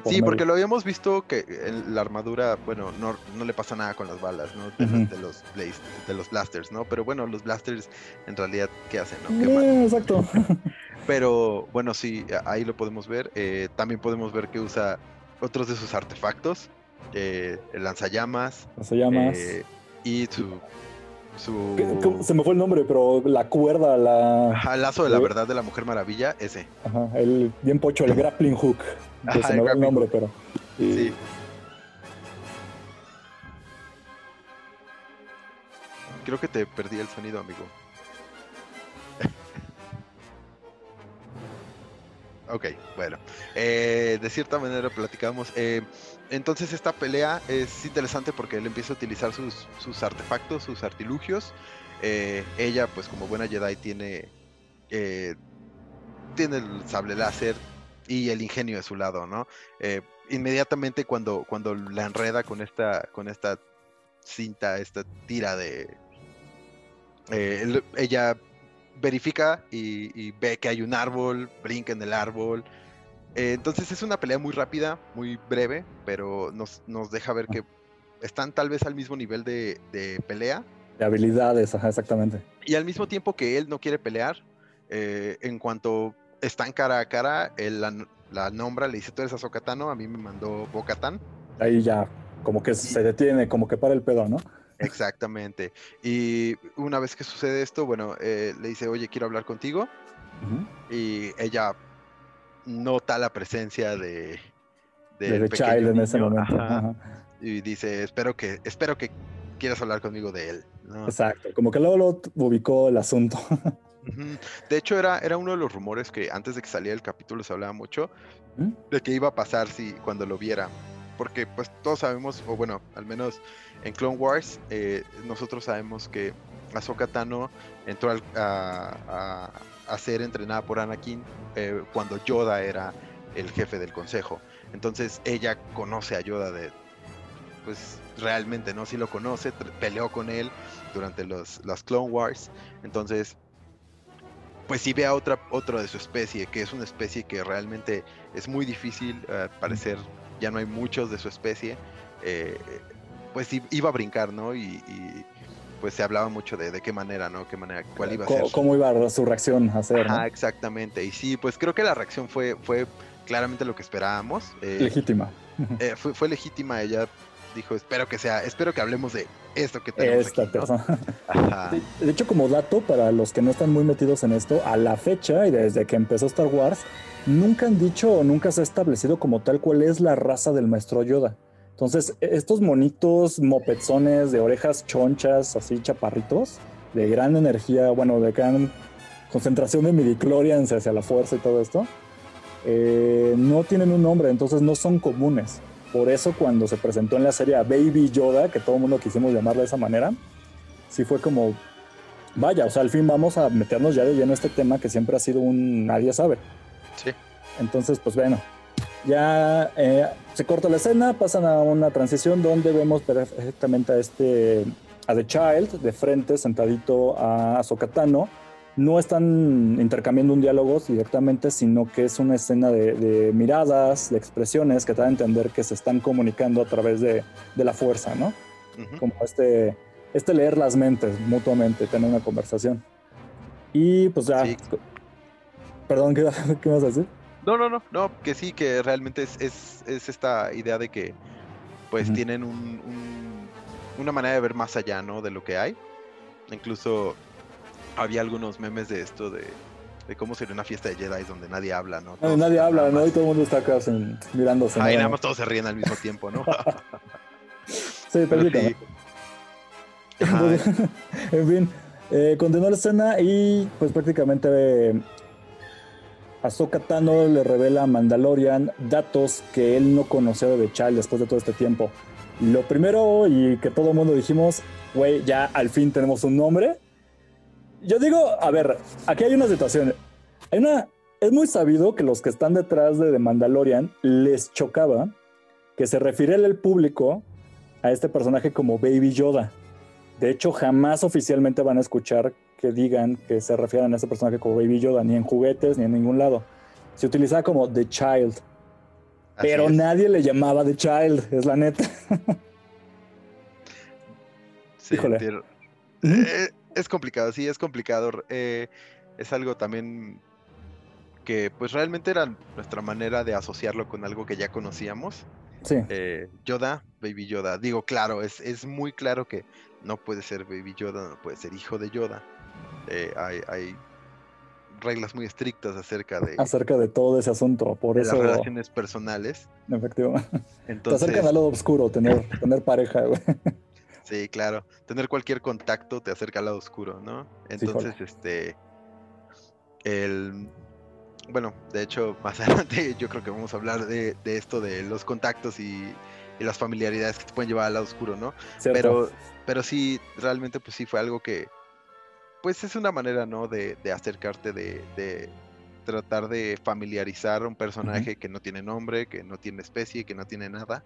sí, porque lo habíamos visto que la armadura, bueno, no, no le pasa nada con las balas, ¿no? De, los de los blasters, ¿no? Pero bueno, los blasters en realidad, ¿qué hacen? No? Eh, exacto. Pero bueno, sí, ahí lo podemos ver. Eh, también podemos ver que usa otros de sus artefactos eh, el lanzallamas. Lanzallamas. Eh, y su. Se me fue el nombre, pero la cuerda, la. el lazo de la verdad de la Mujer Maravilla, ese. Ajá, el bien pocho, el grappling hook. se me va el nombre, pero. Sí. Creo que te perdí el sonido, amigo. Ok, bueno. Eh, de cierta manera platicamos. Eh, entonces esta pelea es interesante porque él empieza a utilizar sus, artefactos, sus artilugios. Eh, ella, pues como buena Jedi, tiene, tiene el sable láser y el ingenio de su lado, ¿no? Inmediatamente cuando, cuando la enreda con esta, con esta cinta, esta tira de... ella verifica y, ve que hay un árbol, brinca en el árbol, eh, entonces es una pelea muy rápida, muy breve, pero nos, deja ver que están tal vez al mismo nivel de, pelea. De habilidades, ajá, exactamente. Y al mismo tiempo que él no quiere pelear, eh, en cuanto están cara a cara, él la, nombra, le dice, tú eres Azokatano, a mí me mandó Bocatán. Ahí ya, como que se detiene, como que para el pedo, ¿no? Exactamente. Y una vez que sucede esto, bueno, eh, le dice, oye, quiero hablar contigo. Y ella nota la presencia de, de, Child en ese momento. Y dice, espero que, espero que quieras hablar conmigo de él. Exacto, como que luego lo ubicó el asunto. De hecho, era, era uno de los rumores que antes de que saliera el capítulo se hablaba mucho ¿Mm? de qué iba a pasar si cuando lo viera. Porque pues todos sabemos, o bueno, al menos en Clone Wars, eh, nosotros sabemos que Ahsoka Tano entró a, a ser entrenada por Anakin eh, cuando Yoda era el jefe del consejo. Entonces ella conoce a Yoda de, pues realmente, ¿no? Sí lo conoce, peleó con él durante los, las Clone Wars. Entonces, pues sí ve a otra, otro de su especie, que es una especie que realmente es muy difícil, uh, parecer, ya no hay muchos de su especie. Eh, pues iba a brincar, ¿no? y pues se hablaba mucho de, de qué manera, ¿no? Qué manera, cuál iba a ser. ¿Cómo iba su reacción a ser? Ah, exactamente. Y sí, pues creo que la reacción fue, fue claramente lo que esperábamos. Eh, legítima. Eh, fue, fue legítima. Ella dijo, espero que sea, espero que hablemos de esto que tenemos Esta persona. De, hecho, como dato, para los que no están muy metidos en esto, a la fecha y desde que empezó Star Wars, nunca han dicho o nunca se ha establecido como tal cuál es la raza del maestro Yoda. Entonces, e-, estos monitos mopezones de orejas chonchas, así chaparritos, de gran energía, bueno, de gran concentración de midichlorians hacia la fuerza y todo esto, eh, no tienen un nombre, entonces no son comunes. Por eso cuando se presentó en la serie Baby Yoda, que todo el mundo quisimos llamarla de esa manera, sí fue como, vaya, o sea, al fin vamos a meternos ya de lleno este tema que siempre ha sido un nadie sabe. Sí. Entonces, pues bueno, ya eh, se corta la escena, pasan a una transición donde vemos perfectamente a este, a The Child de frente, sentadito a Sokatano. No están intercambiando un diálogo directamente, sino que es una escena de, miradas, de expresiones que te da a entender que se están comunicando a través de, la fuerza, ¿no? Como este, este leer las mentes mutuamente, tener una conversación. Y pues ya. Perdón, ¿qué, ¿qué vas a decir? No, no, no, no, que sí, que realmente es, es, esta idea de que pues tienen un, una manera de ver más allá, ¿no? De lo que hay. Incluso había algunos memes de esto, de, cómo sería una fiesta de Jedi donde nadie habla, ¿no? nadie habla, ¿no? Y todo el mundo está acá mirándose. Ahí nada más todos se ríen al mismo tiempo, ¿no? sí, perfecto. en fin, eh, continuó la escena y pues prácticamente Ahsoka Tano le revela a Mandalorian datos que él no conocía de Child después de todo este tiempo. Lo primero y que todo el mundo dijimos, güey, ya al fin tenemos un nombre. Yo digo, a ver, aquí hay una situación. Hay una, es muy sabido que los que están detrás de The Mandalorian les chocaba que se refiriera el público a este personaje como Baby Yoda. De hecho, jamás oficialmente van a escuchar que digan que se refieran a este personaje como Baby Yoda, ni en juguetes, ni en ningún lado. Se utilizaba como The Child. pero nadie le llamaba The Child, es la neta. sí, Híjole. Eh, es complicado, sí, es complicado. Eh, es algo también que pues realmente era nuestra manera de asociarlo con algo que ya conocíamos. Sí. Eh, Yoda, Baby Yoda. Digo, claro, es, es muy claro que no puede ser Baby Yoda, no puede ser hijo de Yoda. Eh, hay, reglas muy estrictas acerca de... Acerca de todo ese asunto, por eso... Las relaciones personales. Efectivamente. Entonces... Te acercan al lado oscuro, tener, tener pareja, Sí, claro. Tener cualquier contacto te acerca al lado oscuro, ¿no? Entonces, este... El... Bueno, de hecho, más adelante yo creo que vamos a hablar de, esto, de los contactos y, las familiaridades que te pueden llevar al lado oscuro, ¿no? Pero, pero sí, realmente pues sí fue algo que, pues es una manera, ¿no? De, acercarte, de, tratar de familiarizar a un personaje que no tiene nombre, que no tiene especie, que no tiene nada,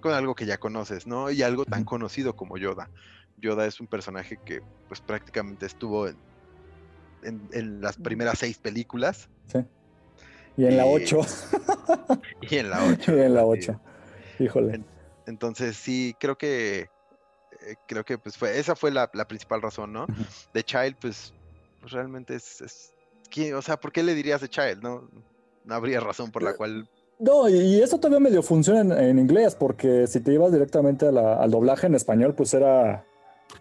con algo que ya conoces, ¿no? Y algo tan conocido como Yoda. Yoda es un personaje que pues prácticamente estuvo en, en, las primeras seis películas. Sí. Y en la ocho. y en la ocho. y en la ocho. Híjole. entonces sí, creo que eh, creo que pues fue, esa fue la, principal razón, ¿no? The Child, pues, pues realmente es, es o sea, ¿por qué le dirías The Child? No, no habría razón por la eh, cual... No, y eso todavía medio funciona en, inglés, porque si te ibas directamente al doblaje en español, pues era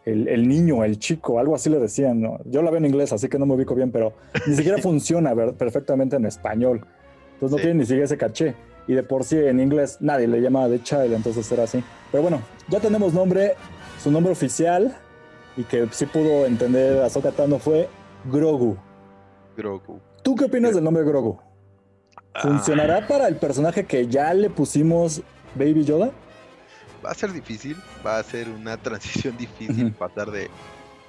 el, niño, el chico, algo así le decían, ¿no? Yo la veo en inglés, así que no me ubico bien, pero ni siquiera funciona perfectamente en español. Entonces no tiene ni siquiera ese caché. Y de por sí en inglés nadie le llama The Child, entonces era así. Pero bueno, ya tenemos nombre, su nombre oficial y que sí pudo entender a Tano fue Grogu. Grogu. ¿Tú qué opinas del nombre Grogu? Ah. ¿Funcionará para el personaje que ya le pusimos Baby Yoda? Va a ser difícil, va a ser una transición difícil pasar de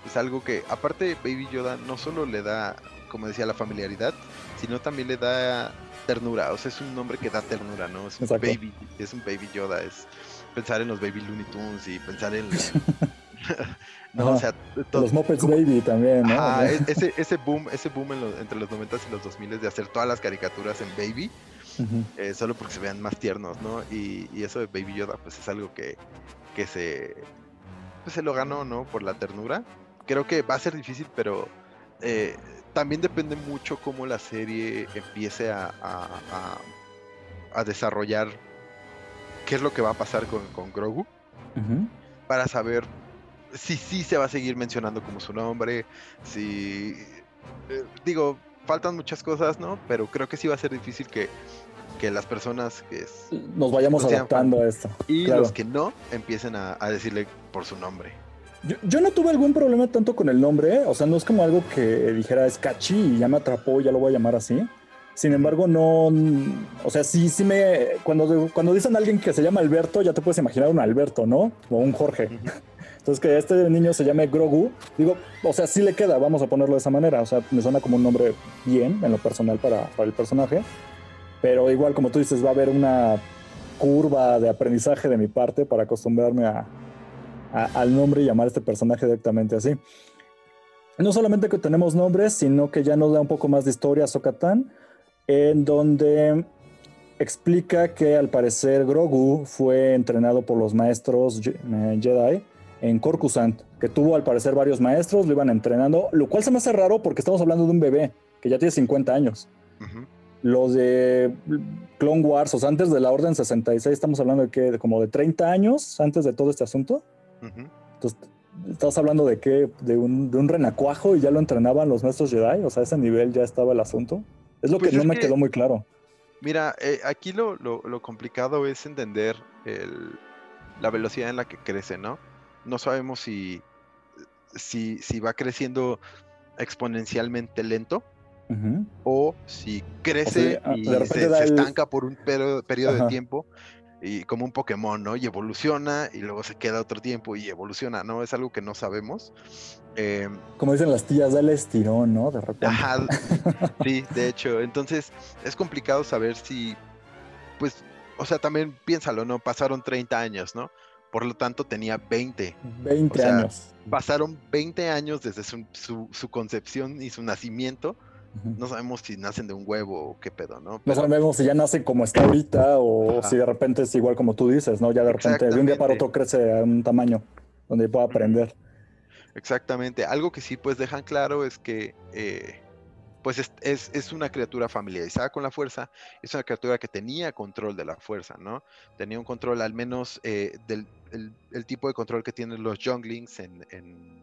es algo que aparte Baby Yoda no solo le da, como decía, la familiaridad, sino también le da ternura, o sea, es un nombre que da ternura, ¿no? Es un baby, es un Baby Yoda, es pensar en los Baby Looney Tunes y pensar en... no, o sea, los Muppets Baby también, ¿no? E-, ese, ese boom, ese boom entre los 90 y los 2000 de hacer todas las caricaturas en Baby, eh, solo porque se vean más tiernos, ¿no? Y, eso de Baby Yoda, pues es algo que, que se, pues, se lo ganó, ¿no? Por la ternura. Creo que va a ser difícil, pero eh, también depende mucho cómo la serie empiece a, a, a desarrollar qué es lo que va a pasar con, con Grogu. Para saber si sí se va a seguir mencionando como su nombre. Si. Eh, digo, faltan muchas cosas, ¿no? Pero creo que sí va a ser difícil que, que las personas que nos vayamos adaptando a esto. Y los que no empiecen a, decirle por su nombre. Yo, yo, no tuve algún problema tanto con el nombre, o sea, no es como algo que dijera es catchy y ya me atrapó, ya lo voy a llamar así. Sin embargo, no, o sea, sí, sí me, cuando, cuando dicen a alguien que se llama Alberto, ya te puedes imaginar un Alberto, ¿no? O un Jorge. Entonces, que este niño se llame Grogu, digo, o sea, sí le queda, vamos a ponerlo de esa manera. O sea, me suena como un nombre bien en lo personal para, el personaje. Pero igual, como tú dices, va a haber una curva de aprendizaje de mi parte para acostumbrarme a, al nombre y llamar a este personaje directamente así. No solamente que tenemos nombres, sino que ya nos da un poco más de historia a Sokatan en donde explica que al parecer Grogu fue entrenado por los maestros eh, Jedi en Corcusant, que tuvo al parecer varios maestros, lo iban entrenando, lo cual se me hace raro porque estamos hablando de un bebé que ya tiene 50 años. Los de Clone Wars, o sea, antes de la Orden 66, estamos hablando de que como de 30 años antes de todo este asunto. Entonces, estamos hablando de que de un, de un renacuajo y ya lo entrenaban los maestros Jedi, o sea, a ese nivel ya estaba el asunto. Es lo que pues no me quedó muy claro. Mira, eh, aquí lo, complicado es entender la velocidad en la que crece, ¿no? No sabemos si, si, va creciendo exponencialmente lento o si crece y se, estanca por un periodo, de tiempo y como un Pokémon, ¿no? Y evoluciona y luego se queda otro tiempo y evoluciona, ¿no? Es algo que no sabemos. Em, como dicen las tías, dale estirón, ¿no? De repente. sí, de hecho. Entonces es complicado saber si, pues, o sea, también piénsalo, ¿no? Pasaron 30 años, ¿no? Por lo tanto, tenía 20. 20 años. Pasaron 20 años desde su, concepción y su nacimiento. No sabemos si nacen de un huevo o qué pedo, ¿no? No sabemos si ya nacen como está ahorita o si de repente es igual como tú dices, ¿no? Ya de repente de un día para otro crece a un tamaño donde pueda aprender. Exactamente. Algo que sí pues dejan claro es que eh, pues es, una criatura familiarizada con la fuerza, es una criatura que tenía control de la fuerza, ¿no? Tenía un control al menos eh, del el, tipo de control que tienen los junglings en,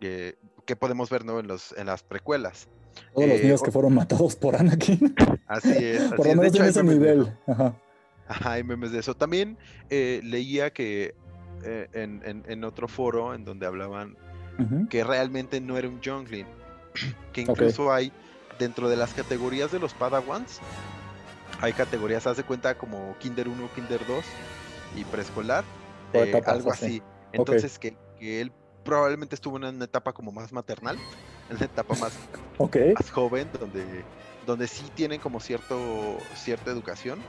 que podemos ver ¿no? en, los, en las precuelas. Todos los eh, niños que fueron matados por Anakin. Así es. por lo menos en ese nivel. Ajá. Ajá, hay memes de eso. También eh, leía que en, otro foro en donde hablaban que realmente no era un jungling que incluso hay dentro de las categorías de los Padawans, hay categorías, haz de cuenta como Kinder 1, Kinder 2 y preescolar, eh, algo así. Entonces que, él probablemente estuvo en una etapa como más maternal, en una etapa más, más joven, donde, donde sí tienen como cierto, cierta educación,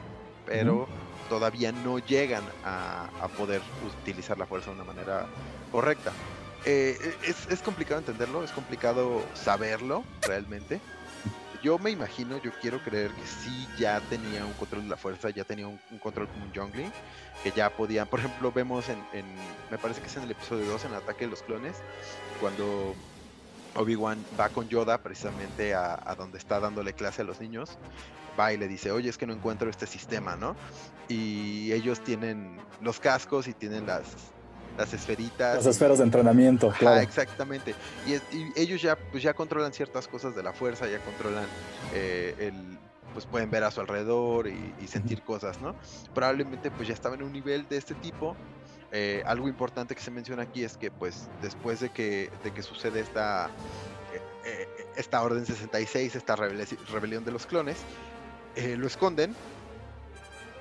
pero todavía no llegan a, a, poder utilizar la fuerza de una manera correcta. Eh, es, es, complicado entenderlo, es complicado saberlo realmente. Yo me imagino, yo quiero creer que sí ya tenía un control de la fuerza, ya tenía un, control como un jungling, que ya podían, por ejemplo, vemos en, me parece que es en el episodio 2, en el ataque de los clones, cuando Obi-Wan va con Yoda precisamente a, a, donde está dándole clase a los niños, va y le dice, oye, es que no encuentro este sistema, ¿no? Y ellos tienen los cascos y tienen las, las esferitas. Las esferas de entrenamiento, claro. exactamente. Y, ellos ya, pues ya controlan ciertas cosas de la fuerza, ya controlan eh, el, pues pueden ver a su alrededor y, sentir cosas, ¿no? Probablemente pues ya estaba en un nivel de este tipo. Eh, algo importante que se menciona aquí es que pues después de que, de que sucede esta, eh, esta Orden 66, esta rebelión de los clones, lo esconden,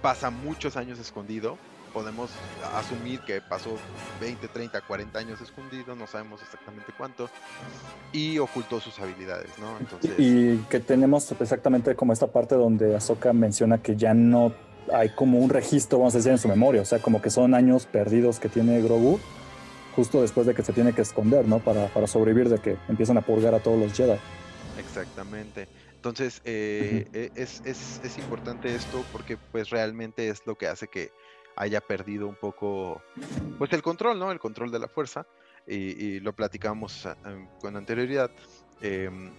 pasa muchos años escondido, podemos asumir que pasó 20, 30, 40 años escondido, no sabemos exactamente cuánto, y ocultó sus habilidades, ¿no? Entonces... Y que tenemos exactamente como esta parte donde Ahsoka menciona que ya no hay como un registro, vamos a decir, en su memoria, o sea, como que son años perdidos que tiene Grogu justo después de que se tiene que esconder, ¿no? Para, para sobrevivir de que empiezan a purgar a todos los Jedi. Exactamente. Entonces, eh, e, es, es, es, importante esto porque pues realmente es lo que hace que haya perdido un poco, pues el control, ¿no? El control de la fuerza. Y, lo platicamos ah, em, con anterioridad. Em,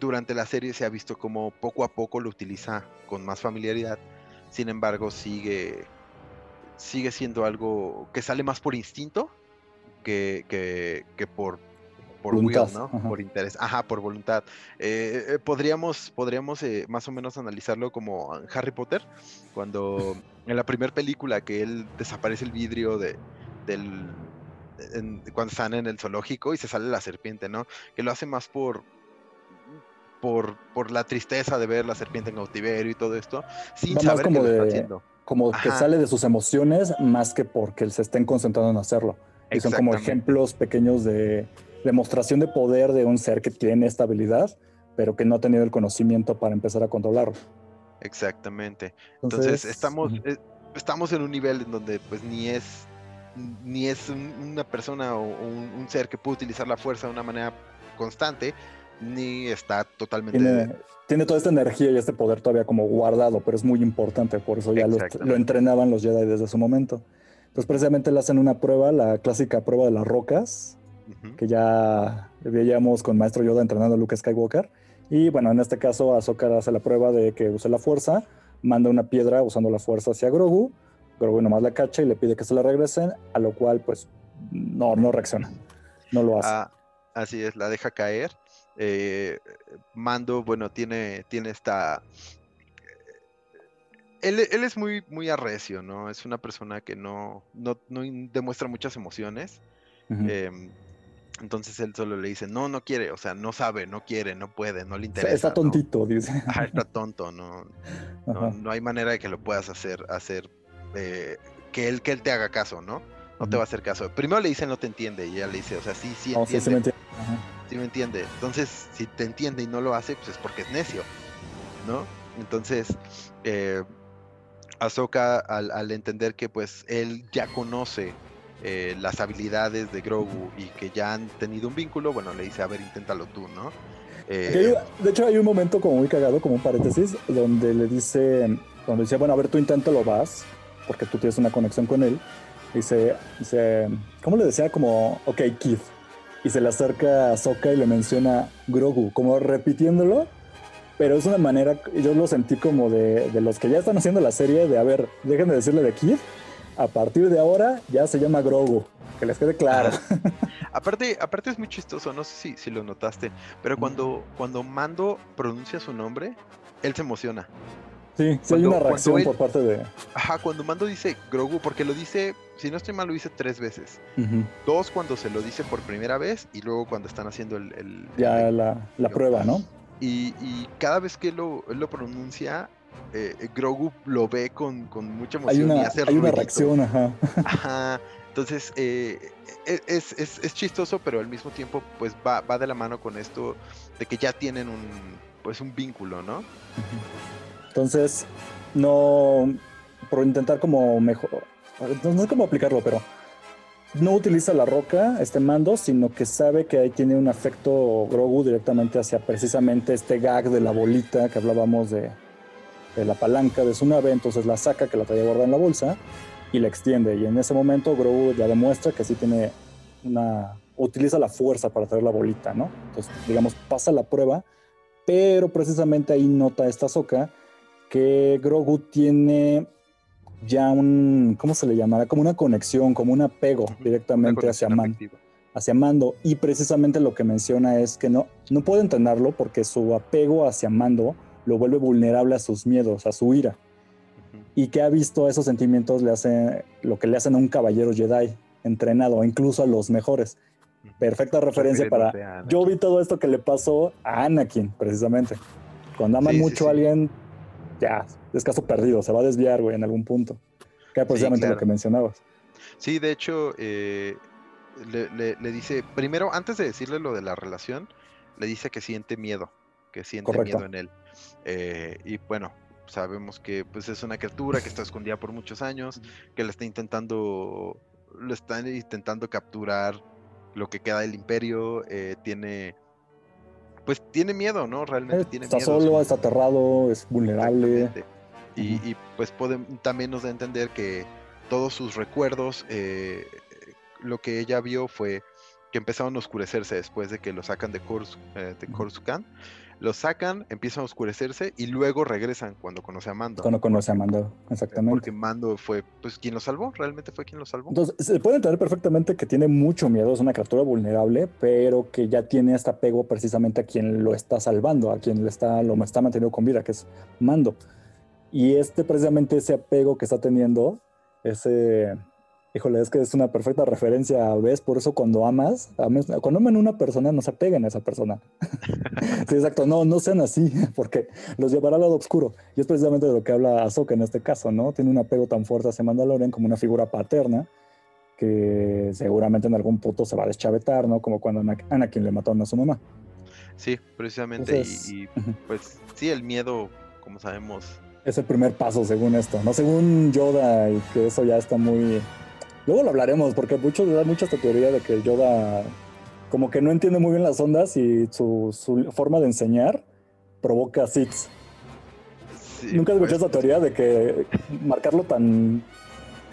durante la serie se ha visto como poco a poco lo utiliza con más familiaridad. Sin embargo, sigue, sigue siendo algo que sale más por instinto que, que por, por ¿no? Por interés, ajá, por voluntad. Eh, eh, podríamos, podríamos eh, más o menos analizarlo como Harry Potter, cuando en la primera película que él desaparece el vidrio de, del, cuando están en el zoológico y se sale la serpiente, ¿no? Que lo hace más por, por, por la tristeza de ver la serpiente en cautiverio y todo esto, sin saber como lo está haciendo. Como que sale de sus emociones más que porque él se estén concentrando en hacerlo. Y son como ejemplos pequeños de, demostración de poder de un ser que tiene esta habilidad, pero que no ha tenido el conocimiento para empezar a controlarlo. Exactamente. Entonces, estamos, eh, estamos en un nivel en donde pues ni es ni es una persona o un, ser que puede utilizar la fuerza de una manera constante, ni está totalmente... Tiene, toda esta energía y este poder todavía como guardado, pero es muy importante, por eso ya lo, lo, entrenaban los Jedi desde su momento. Entonces precisamente le hacen una prueba, la clásica prueba de las rocas, que ya veíamos con Maestro Yoda entrenando a Luke Skywalker. Y bueno, en este caso, Ahsoka hace la prueba de que use la fuerza, manda una piedra usando la fuerza hacia Grogu. Grogu nomás la cacha y le pide que se la regresen, a lo cual, pues, no, no reacciona. No lo hace. Ah, así es, la deja caer. Eh, Mando, bueno, tiene, tiene esta. Él, él, es muy, muy arrecio, ¿no? Es una persona que no, no, no demuestra muchas emociones Entonces él solo le dice, no, no quiere, o sea, no sabe, no quiere, no puede, no le interesa. Está tontito, dice. Ajá, está tonto, no, no, hay manera de que lo puedas hacer, hacer eh, que, él, que él te haga caso, ¿no? No te va a hacer caso. Primero le dice no te entiende y ella le dice, o sea, sí, sí entiende. sí, me entiende. sí me entiende. Entonces, si te entiende y no lo hace, pues es porque es necio, ¿no? Entonces, eh, Ahsoka al, al entender que pues él ya conoce eh, las habilidades de Grogu y que ya han tenido un vínculo, bueno, le dice, a ver, inténtalo tú, ¿no? Eh, de hecho, hay un momento como muy cagado, como un paréntesis, donde le dice, donde dice, bueno, a ver, tú inténtalo, vas, porque tú tienes una conexión con él. Dice, dice, ¿cómo le decía? Como, ok, Kid. Y se le acerca a Soka y le menciona Grogu, como repitiéndolo, pero es una manera, yo lo sentí como de, de los que ya están haciendo la serie, de, a ver, déjenme decirle de Kid, a partir de ahora ya se llama Grogu. Que les quede claro. aparte, aparte es muy chistoso, no sé si, si lo notaste, pero cuando, cuando Mando pronuncia su nombre, él se emociona. Sí, sí hay una reacción por parte de. Ajá, cuando Mando dice Grogu, porque lo dice, si no estoy mal, lo dice tres veces. Dos cuando se lo dice por primera vez y luego cuando están haciendo el. ya la, la prueba, ¿no? Y, y, cada vez que lo, él lo pronuncia, eh, Grogu lo ve con, mucha emoción hay y hace Hay una reacción, ajá. Ajá. Entonces, eh, e, es, es, chistoso, pero al mismo tiempo, pues va, va de la mano con esto de que ya tienen un, pues, un vínculo, ¿no? Entonces, no, por intentar como mejor, no, sé cómo aplicarlo, pero no utiliza la roca, este mando, sino que sabe que ahí tiene un afecto Grogu directamente hacia precisamente este gag de la bolita que hablábamos de, la palanca de su nave, entonces la saca que la traía guardada en la bolsa y la extiende. Y en ese momento Grogu ya demuestra que sí tiene una... utiliza la fuerza para traer la bolita, ¿no? Entonces, digamos, pasa la prueba, pero precisamente ahí nota esta soca que Grogu tiene ya un, ¿cómo se le llamará? Como una conexión, como un apego directamente hacia Mando. Hacia Mando. Y precisamente lo que menciona es que no, no puede entrenarlo porque su apego hacia Mando lo vuelve vulnerable a sus miedos, a su ira. Y que ha visto esos sentimientos le hace lo que le hacen a un caballero Jedi entrenado, incluso a los mejores. Perfecta referencia para. Yo vi todo esto que le pasó a Anakin, precisamente. Cuando aman mucho a alguien, ya, es caso perdido, se va a desviar, güey, en algún punto. Que es precisamente lo que mencionabas. Sí, de hecho, eh, le, dice, primero, antes de decirle lo de la relación, le dice que siente miedo, que siente miedo en él. Eh, y bueno, sabemos que pues es una criatura que está escondida por muchos años, que le está intentando, lo están intentando capturar lo que queda del imperio, eh, tiene, pues tiene miedo, ¿no? Realmente tiene está solo, está aterrado, es vulnerable. Y, pues también nos da a entender que todos sus recuerdos, eh, lo que ella vio fue que empezaron a oscurecerse después de que lo sacan de, Kors, de Coruscant lo sacan, empiezan a oscurecerse y luego regresan cuando conoce a Mando. Cuando conoce a Mando, exactamente. Porque Mando fue pues quien lo salvó, realmente fue quien lo salvó. Entonces, se puede entender perfectamente que tiene mucho miedo, es una criatura vulnerable, pero que ya tiene este apego precisamente a quien lo está salvando, a quien le está, lo está manteniendo con vida, que es Mando. Y este precisamente ese apego que está teniendo, ese Híjole, es que es una perfecta referencia, ¿ves? Por eso cuando amas, cuando aman a una persona, no se apeguen a esa persona. sí, exacto, no, no sean así, porque los llevará al lado oscuro. Y es precisamente de lo que habla Ahsoka en este caso, ¿no? Tiene un apego tan fuerte hacia Mandalorian como una figura paterna, que seguramente en algún punto se va a deschavetar, ¿no? Como cuando Anakin le mataron a su mamá. Sí, precisamente. y, pues sí, el miedo, como sabemos. Es el primer paso según esto, ¿no? Según Yoda, y que eso ya está muy Luego lo hablaremos, porque muchos da mucha esta teoría de que Yoda como que no entiende muy bien las ondas y su, forma de enseñar provoca sits. Nunca escuché pues, esa teoría de que marcarlo tan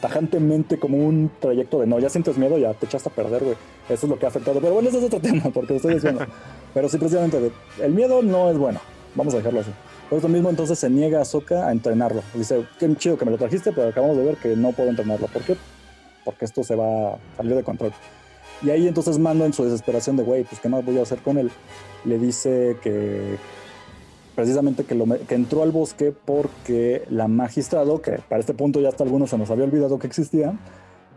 tajantemente como un trayecto de no, ya sientes miedo, ya te echas a perder, güey. Eso es lo que ha afectado. Pero bueno, ese es otro tema, porque estoy diciendo. Pero sí, precisamente, el miedo no es bueno. Vamos a dejarlo así. Por eso mismo, entonces se niega a Soka a entrenarlo. Dice, qué chido que me lo trajiste, pero acabamos de ver que no puedo entrenarlo. ¿Por qué? porque esto se va a salir de control. Y ahí entonces Mando en su desesperación de, güey, pues qué más voy a hacer con él, le dice que precisamente que, lo, que entró al bosque porque la magistrado, que para este punto ya hasta algunos se nos había olvidado que existía,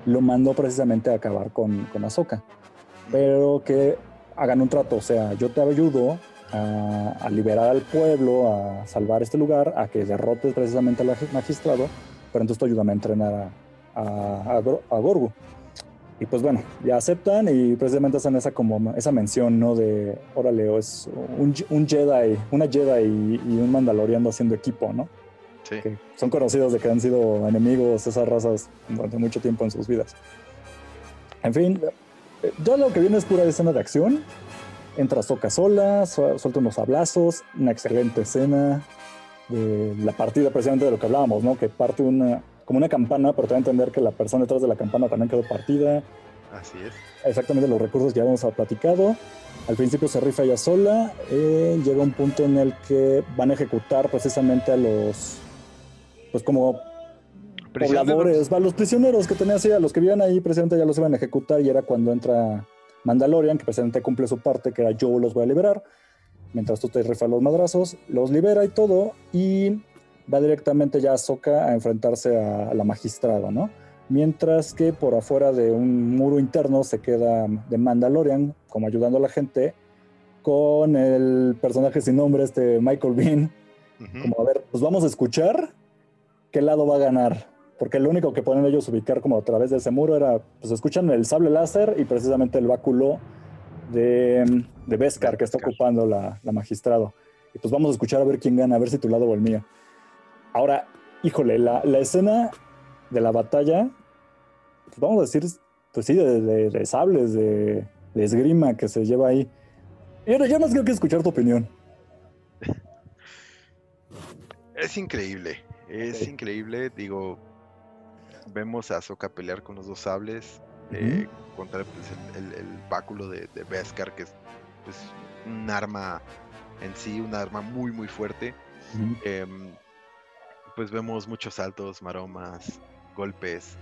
lo mandó precisamente a acabar con, con Ahsoka. pero que hagan un trato, o sea, yo te ayudo a, liberar al pueblo, a salvar este lugar, a que derrotes precisamente al magistrado, pero entonces tú ayúdame a entrenar a, a, a Gorgu. Y pues bueno, ya aceptan y precisamente hacen esa como esa mención, ¿no? De, órale, es un, un Jedi, una Jedi y, un Mandaloriano haciendo equipo, ¿no? Sí. Que son conocidos de que han sido enemigos esas razas durante mucho tiempo en sus vidas. En fin, todo lo que viene es pura escena de acción. Entra Soca sola, suelta unos hablazos, una excelente escena de la partida precisamente de lo que hablábamos, ¿no? Que parte una, como una campana, pero te va a entender que la persona detrás de la campana también quedó partida. Así es. Exactamente los recursos que ya hemos platicado. Al principio se rifa ella sola. Eh, llega un punto en el que van a ejecutar precisamente a los, pues como pobladores, a los prisioneros que tenía así, a los que vivían ahí, precisamente ya los iban a ejecutar y era cuando entra Mandalorian, que precisamente cumple su parte, que era yo los voy a liberar. Mientras tú te rifas los madrazos, los libera y todo. Y va directamente ya a Soka a enfrentarse a, la magistrada, ¿no? Mientras que por afuera de un muro interno se queda de Mandalorian, como ayudando a la gente, con el personaje sin nombre, este Michael Bean. Como, a ver, pues vamos a escuchar qué lado va a ganar. Porque lo único que pueden ellos ubicar como a través de ese muro era, pues escuchan el sable láser y precisamente el báculo de, de Beskar que está ocupando la, la magistrado. Y pues vamos a escuchar a ver quién gana, a ver si tu lado o el mío. Ahora, híjole, la, escena de la batalla, pues vamos a decir, pues sí, de, sables, de, esgrima que se lleva ahí. Y ahora ya más quiero que escuchar tu opinión. Es increíble, es increíble. Digo, vemos a Soka pelear con los dos sables eh, contra pues, el, báculo de, de Beskar, que es pues, un arma en sí, un arma muy, muy fuerte pues vemos muchos saltos, maromas, golpes.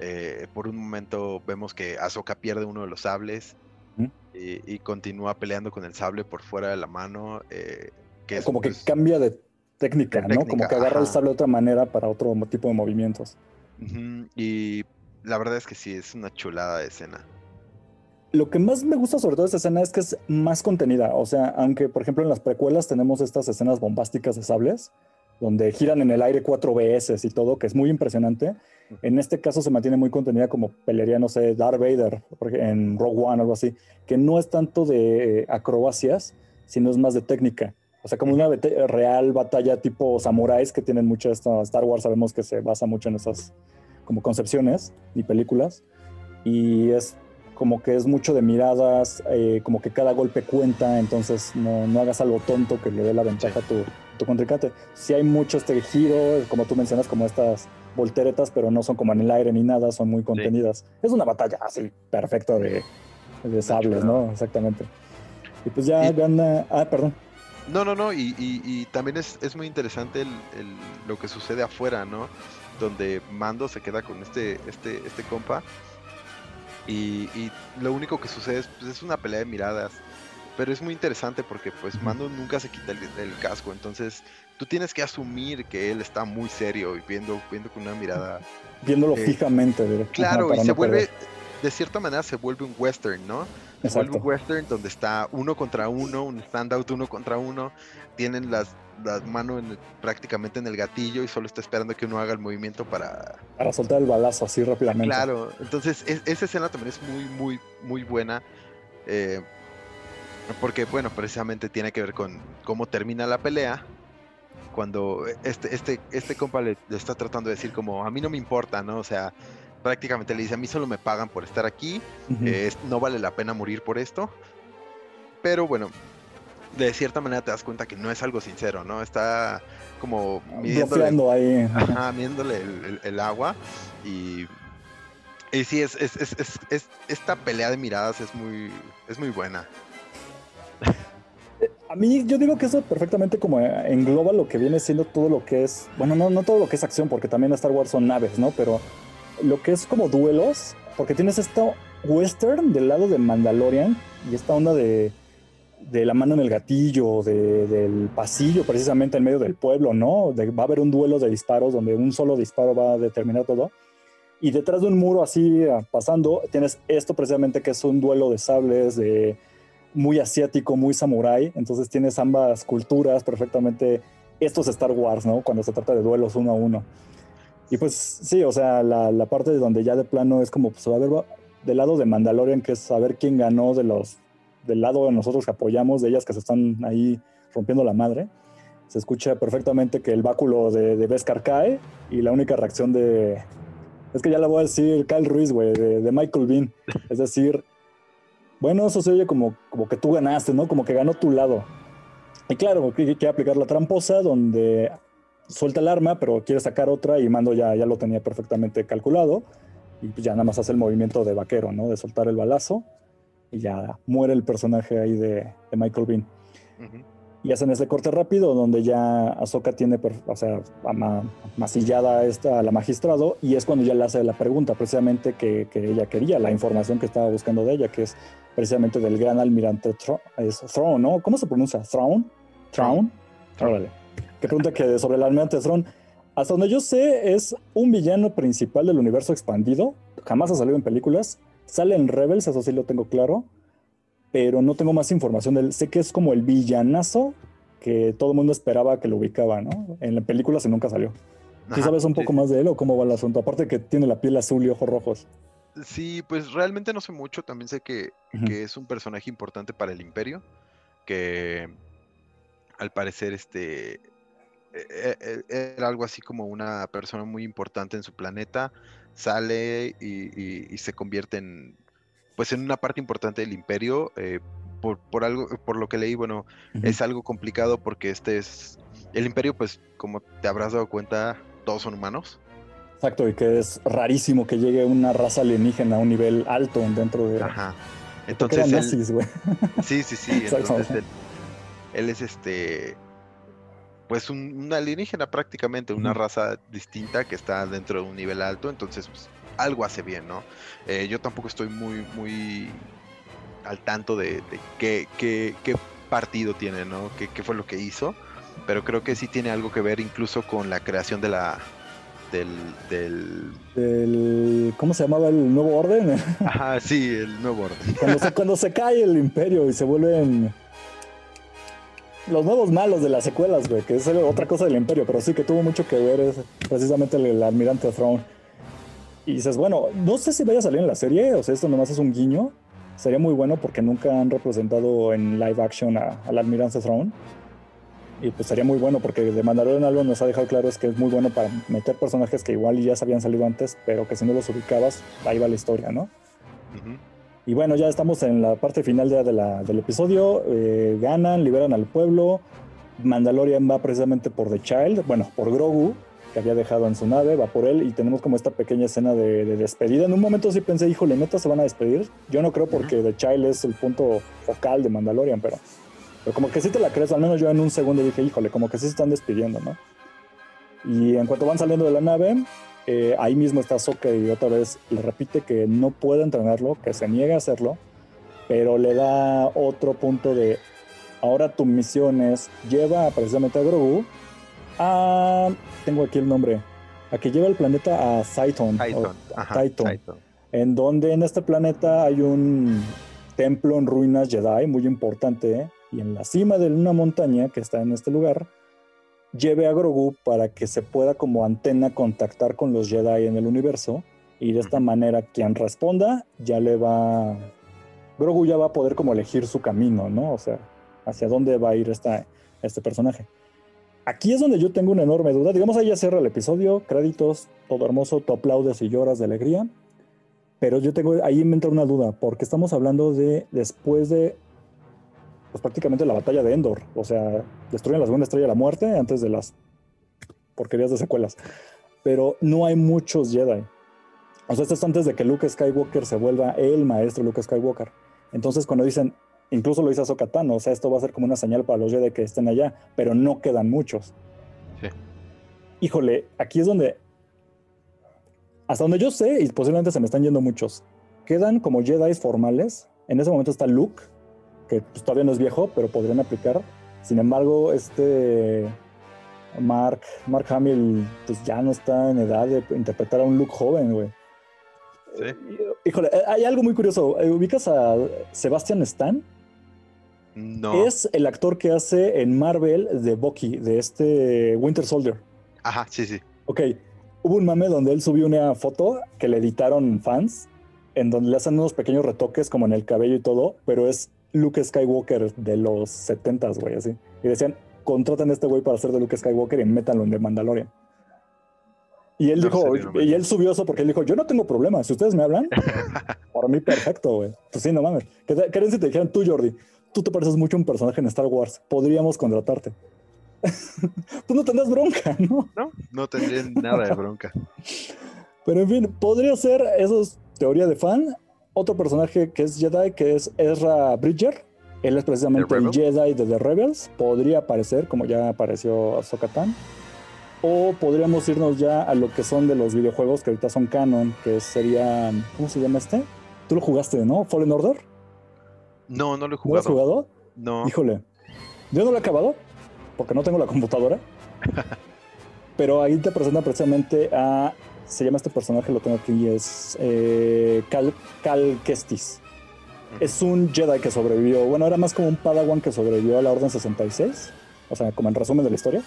Eh, por un momento vemos que Ahsoka pierde uno de los sables y, continúa peleando con el sable por fuera de la mano. Eh, que como que pues cambia de técnica, ¿no? como que agarra el sable de otra manera para otro tipo de movimientos. Y la verdad es que sí, es una chulada de escena. Lo que más me gusta sobre todo de esta escena es que es más contenida. O sea, aunque por ejemplo en las precuelas tenemos estas escenas bombásticas de sables, donde giran en el aire cuatro veces y todo, que es muy impresionante. En este caso se mantiene muy contenida como pelearía, no sé, Darth Vader en Rogue One o algo así, que no es tanto de acrobacias, sino es más de técnica. O sea, como una real batalla tipo samuráis que tienen mucho esto. Star Wars sabemos que se basa mucho en esas como concepciones y películas. Y es como que es mucho de miradas, eh, como que cada golpe cuenta, entonces no, no hagas algo tonto que le dé la ventaja a tu, tu contrincante. Si hay mucho este giro, como tú mencionas, como estas volteretas, pero no son como en el aire ni nada, son muy contenidas. Es una batalla así, perfecta de, de sables, ¿no? Exactamente. Y pues ya gana. Ah, perdón. No, no, no, y, y, también es, es, muy interesante el, lo que sucede afuera, ¿no? Donde Mando se queda con este, este, este compa y, y lo único que sucede es, pues, es una pelea de miradas pero es muy interesante porque pues Mando nunca se quita el, casco, entonces tú tienes que asumir que él está muy serio y viendo, viendo con una mirada... Viéndolo eh, fijamente. Claro, y se vuelve, de cierta manera se vuelve un western, ¿no? Vuelve un western donde está uno contra uno, un standout uno contra uno, tienen las, las manos prácticamente en el gatillo y solo está esperando que uno haga el movimiento para... Para soltar el balazo así rápidamente. Claro, entonces esa escena también es muy, muy, muy buena. Eh, porque, bueno, precisamente tiene que ver con cómo termina la pelea. Cuando este, este, este compa le, está tratando de decir como, a mí no me importa, ¿no? O sea, prácticamente le dice, a mí solo me pagan por estar aquí, no vale la pena morir por esto. Pero bueno, de cierta manera te das cuenta que no es algo sincero, ¿no? Está como midiéndole, ahí. Ajá, midiéndole el, agua y, y sí, es, es, es, esta pelea de miradas es muy, es muy buena. A mí yo digo que eso perfectamente como engloba lo que viene siendo todo lo que es, bueno, no, no todo lo que es acción, porque también Star Wars son naves, ¿no? Pero lo que es como duelos, porque tienes esto western del lado de Mandalorian y esta onda de, de la mano en el gatillo, del pasillo precisamente en medio del pueblo, ¿no? va a haber un duelo de disparos donde un solo disparo va a determinar todo. Y detrás de un muro así ah, pasando, tienes esto precisamente que es un duelo de sables, de muy asiático, muy samurái. Entonces tienes ambas culturas perfectamente. Esto es Star Wars, ¿no? Cuando se trata de duelos uno a uno. Y pues sí, o sea, la, la parte de donde ya de plano es como, pues a ver, del lado de Mandalorian, que es saber quién ganó de los, del lado de nosotros que apoyamos, de ellas que se están ahí rompiendo la madre se escucha perfectamente que el báculo de, de Beskar cae y la única reacción de, es que ya le voy a decir Kyle Ruiz, güey, de, Michael Bean. Es decir, bueno, eso se oye como, como que tú ganaste, ¿no? Como que ganó tu lado. Y claro, quiere aplicar la tramposa donde suelta el arma, pero quiere sacar otra y Mando ya, ya lo tenía perfectamente calculado. Y pues ya nada más hace el movimiento de vaquero, ¿no? De soltar el balazo y ya muere el personaje ahí de, Michael Bean y hacen ese corte rápido donde ya Ahsoka tiene, o sea, masillada a esta, la magistrado y es cuando ya le hace la pregunta precisamente que, ella quería, la información que estaba buscando de ella, que es precisamente del gran almirante Throne, ¿no? ¿Cómo se pronuncia? Throne? Throne. Órale. Que pregunta que sobre el almirante Throne. Hasta donde yo sé, es un villano principal del universo expandido. Jamás ha salido en películas. Sale en Rebels, eso sí lo tengo claro pero no tengo más información de él. Sé que es como el villanazo que todo el mundo esperaba que lo ubicaba, ¿no? En la película se nunca salió. ¿Sí sabes un poco más de él o cómo va el asunto? Aparte que tiene la piel azul y ojos rojos. Sí, pues realmente no sé mucho. También sé que, es un personaje importante para el Imperio. Que al parecer este era algo así como una persona muy importante en su planeta. Sale y se convierte en pues en una parte importante del imperio. Eh, por, algo, por lo que leí, bueno, es algo complicado porque este es. El imperio, pues, como te habrás dado cuenta, todos son humanos. Exacto, y que es rarísimo que llegue una raza alienígena a un nivel alto dentro de. Ajá. Entonces. Él, sí, sí, sí. Entonces él, es este. Pues un, alienígena prácticamente, una raza distinta que está dentro de un nivel alto. Entonces, pues, algo hace bien, ¿no? Eh, yo tampoco estoy muy, muy al tanto de, qué, qué, partido tiene, ¿no? Qué, qué, fue lo que hizo. Pero creo que sí tiene algo que ver incluso con la creación de la. Del, del... ¿Cómo se llamaba el nuevo orden? Ajá, sí, el nuevo orden. Cuando se, cuando se cae el imperio y se vuelven los nuevos malos de las secuelas, güey, que es otra cosa del imperio, pero sí que tuvo mucho que ver es precisamente el, el almirante Throne. Y dices, bueno, no sé si vaya a salir en la serie, o sea, esto nomás es un guiño. Sería muy bueno porque nunca han representado en live action al Almirante Throne. Y pues sería muy bueno porque de Mandalorian algo nos ha dejado claro es que es muy bueno para meter personajes que igual ya se habían salido antes, pero que si no los ubicabas, ahí va la historia, ¿no? Y bueno, ya estamos en la parte final de, del episodio. Eh, ganan, liberan al pueblo. Mandalorian va precisamente por The Child, bueno, por Grogu, que había dejado en su nave, va por él y tenemos como esta pequeña escena de, despedida. En un momento sí pensé, híjole, neta se van a despedir. Yo no creo porque The Child es el punto focal de Mandalorian, pero, pero como que sí te la crees, al menos yo en un segundo dije, híjole, como que sí se están despidiendo, ¿no? Y en cuanto van saliendo de la nave, eh, ahí mismo está Soka y otra vez le repite que no puede entrenarlo, que se niega a hacerlo, pero le da otro punto de, ahora tu misión es, lleva precisamente a Grogu Ah, tengo aquí el nombre. A que lleva el planeta a Saiton. En donde en este planeta hay un templo en ruinas Jedi muy importante. Y en la cima de una montaña que está en este lugar, lleve a Grogu para que se pueda como antena contactar con los Jedi en el universo. Y de esta manera quien responda ya le va... Grogu ya va a poder como elegir su camino, ¿no? O sea, hacia dónde va a ir esta, este personaje. Aquí es donde yo tengo una enorme duda. Digamos, ahí ya cierra el episodio, créditos, todo hermoso, tú aplaudes y lloras de alegría. Pero yo tengo, ahí me entra una duda, porque estamos hablando de después de, pues prácticamente la batalla de Endor. O sea, destruyen la segunda estrella de la muerte antes de las porquerías de secuelas. Pero no hay muchos Jedi. O sea, esto es antes de que Luke Skywalker se vuelva el maestro Luke Skywalker. Entonces, cuando dicen, Incluso lo dice Ahsoka o sea, esto va a ser como una señal para los Jedi que estén allá, pero no quedan muchos. Sí. Híjole, aquí es donde, hasta donde yo sé, y posiblemente se me están yendo muchos, quedan como Jedi formales. En ese momento está Luke, que pues, todavía no es viejo, pero podrían aplicar. Sin embargo, este Mark, Mark Hamill, pues ya no está en edad de interpretar a un Luke joven, güey. Sí. Híjole, eh, hay algo muy curioso. Eh, ¿Ubicas a Sebastian Stan? No. Es el actor que hace en Marvel de Bucky, de este Winter Soldier. Ajá, sí, sí. Ok, hubo un mame donde él subió una foto que le editaron fans, en donde le hacen unos pequeños retoques como en el cabello y todo, pero es Luke Skywalker de los 70s, güey, así. Y decían, contraten a este güey para hacer de Luke Skywalker y métanlo en The Mandalorian. Y él No, dijo, serio, y él subió eso porque él dijo, yo no tengo problema, si ustedes me hablan, por mí perfecto, güey. Pues sí, no mames. ¿Qué te- qué si te dijeran tú, Jordi? Tú te pareces mucho a un personaje en Star Wars, podríamos contratarte. tú no tendrás bronca, ¿no? No, no tendría nada de bronca. Pero en fin, podría ser, eso es teoría de fan. Otro personaje que es Jedi, que es Ezra Bridger. Él es precisamente ¿The el? Jedi de The Rebels. Podría aparecer, como ya apareció Ahsoka. O podríamos irnos ya a lo que son de los videojuegos que ahorita son canon, que sería. ¿Cómo se llama este? Tú lo jugaste, ¿no? Fallen Order. No, no lo he ¿No lo has jugado. jugado? No. Híjole. Yo no lo he acabado, porque no tengo la computadora. Pero ahí te presenta precisamente a. Se llama este personaje, lo tengo aquí, es eh, Cal, Cal Kestis. Es un Jedi que sobrevivió. Bueno, era más como un Padawan que sobrevivió a la Orden 66. O sea, como en resumen de la historia.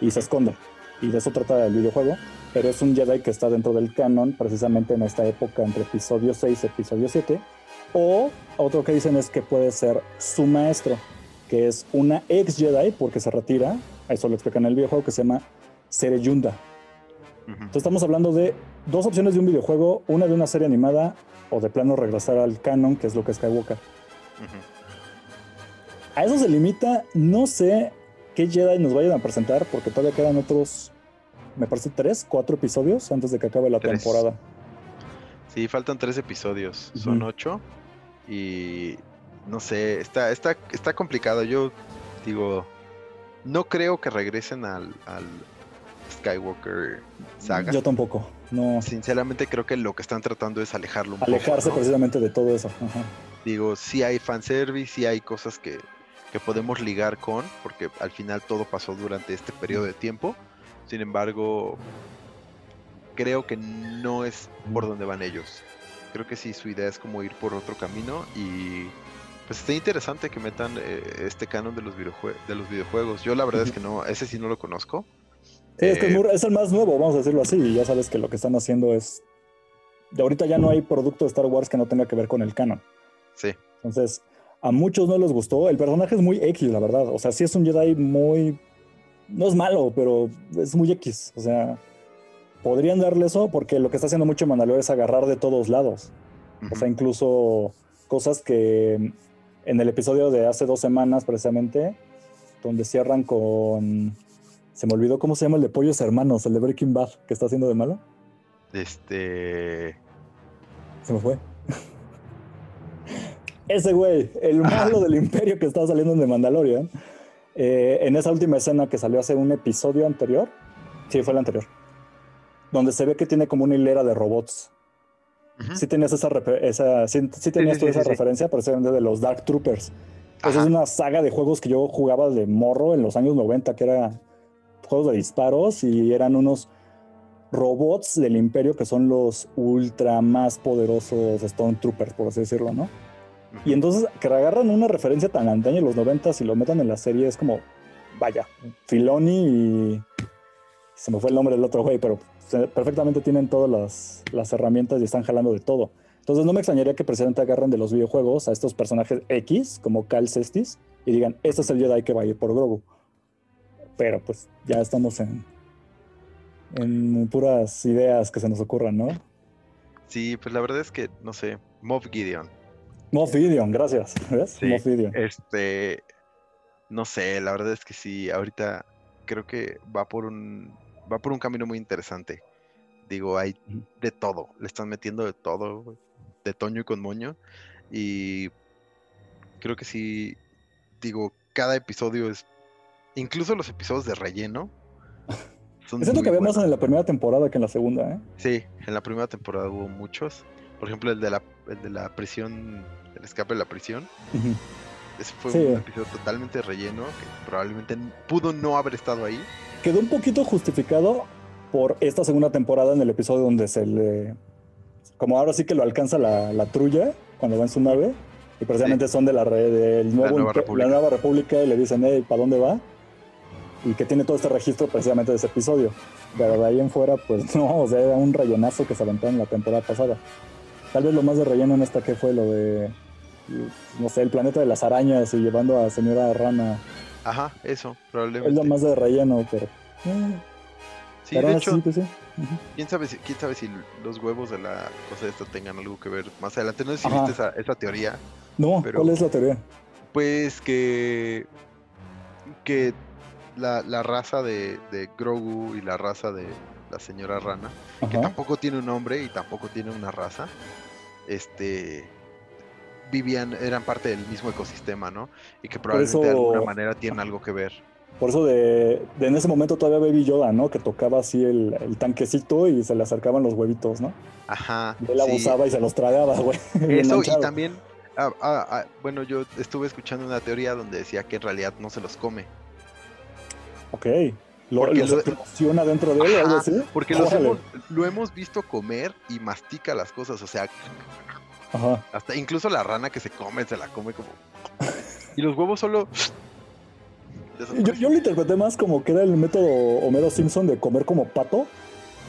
Y se esconde. Y de eso trata el videojuego. Pero es un Jedi que está dentro del canon, precisamente en esta época, entre episodio 6 y episodio 7. O otro que dicen es que puede ser su maestro, que es una ex Jedi porque se retira. Eso lo explican en el videojuego, que se llama Sereyunda. Entonces estamos hablando de dos opciones de un videojuego, una de una serie animada o de plano regresar al canon, que es lo que es Skywalker. A eso se limita, no sé qué Jedi nos vayan a presentar, porque todavía quedan otros, me parece, tres, cuatro episodios antes de que acabe la Tres. temporada. Sí, faltan tres episodios. Son ocho. Y no sé, está, está, está complicado. Yo digo, no creo que regresen al, al Skywalker saga. Yo tampoco, no. Sinceramente creo que lo que están tratando es alejarlo un Alejarse poco. ¿no? precisamente de todo eso. Ajá. Digo, sí hay fanservice, sí hay cosas que, que podemos ligar con, porque al final todo pasó durante este periodo de tiempo. Sin embargo, creo que no es por donde van ellos. Creo que sí, su idea es como ir por otro camino y pues está interesante que metan eh, este canon de los, de los videojuegos. Yo la verdad es que no, ese sí no lo conozco. Sí, es que es, Eh, muy- es el más nuevo, vamos a decirlo así, y ya sabes que lo que están haciendo es... De ahorita ya no hay producto de Star Wars que no tenga que ver con el canon. Sí, Entonces, a muchos no les gustó. El personaje es muy X, la verdad. O sea, sí es un Jedi muy... No es malo, pero es muy X. O sea, podrían darle eso porque lo que está haciendo mucho Mandalore es agarrar de todos lados. O sea, incluso cosas que en el episodio de hace dos semanas, precisamente, donde cierran con... Se me olvidó cómo se llama el de Pollos Hermanos, el de Breaking Bad, que está haciendo de malo. este... Se me fue. Ese güey, el malo del imperio que estaba saliendo en The Mandalorian. eh, en esa última escena que salió hace un episodio anterior. Sí, fue el anterior. Donde se ve que tiene como una hilera de robots. Sí tenías esa, refe- esa, sí, sí tenías sí, tú sí, esa sí, sí. referencia, precisamente de los Dark Troopers. Esa es una saga de juegos que yo jugaba de morro en los años 90, que era juegos de disparos y eran unos robots del imperio que son los ultra más poderosos Stormtroopers, por así decirlo, ¿no? Y entonces que agarran una referencia tan antaña en los 90 y lo metan en la serie es como, vaya, Filoni y se me fue el nombre del otro güey, pero perfectamente tienen todas las, las herramientas y están jalando de todo. Entonces no me extrañaría que precisamente agarren de los videojuegos a estos personajes X, como Cal Cestis, y digan, este es el Jedi que va a ir por Grogu. Pero pues ya estamos en, en puras ideas que se nos ocurran, ¿no? Sí, pues la verdad es que, no sé, Moff Gideon. Moff Gideon, gracias. ¿Ves? Sí. Moff Gideon. Este, no sé, la verdad es que sí, ahorita creo que va por un, va por un camino muy interesante. Digo, hay de todo, le están metiendo de todo, de toño y con moño, y creo que sí, digo, cada episodio es, incluso los episodios de relleno, son Siento que había más en la primera temporada que en la segunda, ¿eh? Sí, en la primera temporada hubo muchos, por ejemplo, el de la, el de la prisión, el escape de la prisión, ese fue Sí. un episodio totalmente relleno, que probablemente pudo no haber estado ahí. Quedó un poquito justificado por esta segunda temporada en el episodio donde se le. como ahora sí que lo alcanza la, la trulla cuando va en su nave, y precisamente son de la, del nuevo, la, nueva República y le dicen, hey, ¿para dónde va? Y que tiene todo este registro precisamente de ese episodio. Pero de ahí en fuera, pues no, o sea, era un rellenazo que se aventó en la temporada pasada. Tal vez lo más de relleno en esta que fue lo de, no sé, el planeta de las arañas y llevando a señora Rana. Ajá, eso, probablemente. Es lo más de relleno, pero... Eh. Sí, de hecho, pues ¿quién, sabe si, ¿quién sabe si los huevos de la cosa esta tengan algo que ver más adelante? No sé si viste esa, esa teoría no, ¿cuál es la teoría? Pues que, que la, la raza de, de, Grogu y la raza de la señora Rana, que tampoco tiene un nombre y tampoco tiene una raza, este vivían, eran parte del mismo ecosistema, ¿no? Y que probablemente de alguna manera tienen algo que ver. Por eso de, en ese momento todavía Baby Yoda, ¿no? Que tocaba así el, el, tanquecito y se le acercaban los huevitos, ¿no? Ajá. Y él abusaba y se los tragaba, güey. Eso, y también Ah, ah, ah, bueno, yo estuve escuchando una teoría donde decía que en realidad no se los come. Ok. ¿Lo, porque lo, dentro de él algo así? Porque hemos, lo hemos visto comer y mastica las cosas, o sea, Ajá. hasta incluso la rana que se come, se la come como... Y los huevos solo... Yo, yo, lo interpreté más como que era el método Homero Simpson de comer como pato,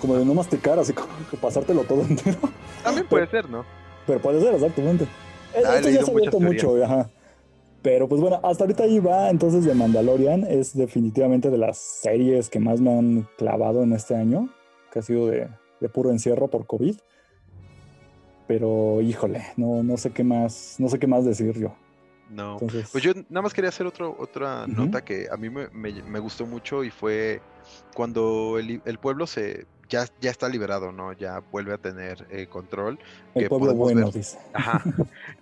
como de no masticar, así como pasártelo todo entero. También puede ser, ¿no? Pero puede ser, exactamente. Esto ya se ha mucho, ajá. Pero pues bueno, hasta ahorita ahí va entonces de Mandalorian. Es definitivamente de las series que más me han clavado en este año, que ha sido de, puro encierro por COVID. Pero híjole, no, no sé qué más, no sé qué más decir yo. No, pues yo nada más quería hacer otro, otra nota que a mí me, me, gustó mucho y fue cuando el, el pueblo se, ya, ya está liberado, ¿no? Ya vuelve a tener eh, control. El que pueblo bueno, dice. Ajá,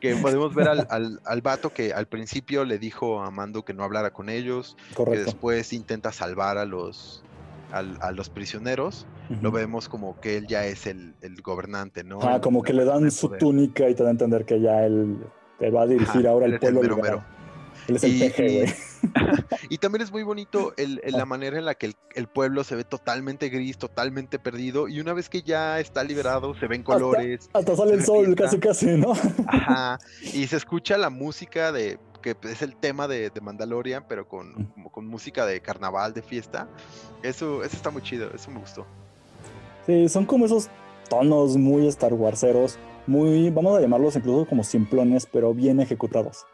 que podemos ver al, al, al, vato que al principio le dijo a Mando que no hablara con ellos, que después intenta salvar a los, a, los prisioneros, lo vemos como que él ya es el, el gobernante, ¿no? Ah, como que le dan su túnica y te da a entender que ya él te va a dirigir ahora el pueblo. Él es el peje, güey. y también es muy bonito el, la manera en la que el, pueblo se ve totalmente gris, totalmente perdido, y una vez que ya está liberado, se ven colores. Hasta, sale el sol, casi casi, ¿no? Ajá. Y se escucha la música de que es el tema de, Mandalorian, pero con, mm. con música de carnaval, de fiesta. Eso, eso está muy chido, eso me gustó. Sí, son como esos tonos muy Star Warseros, muy, vamos a llamarlos incluso como simplones, pero bien ejecutados.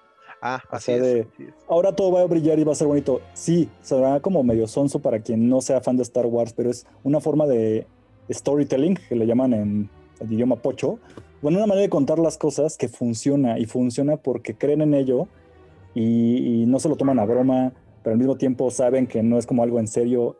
Ah, así, de, Ahora todo va a brillar y va a ser bonito. Sí, será como medio sonso para quien no sea fan de Star Wars, pero es una forma de storytelling, que le llaman en el idioma pocho. Bueno, una manera de contar las cosas que funciona y funciona porque creen en ello y, y no se lo toman a broma, pero al mismo tiempo saben que no es como algo en serio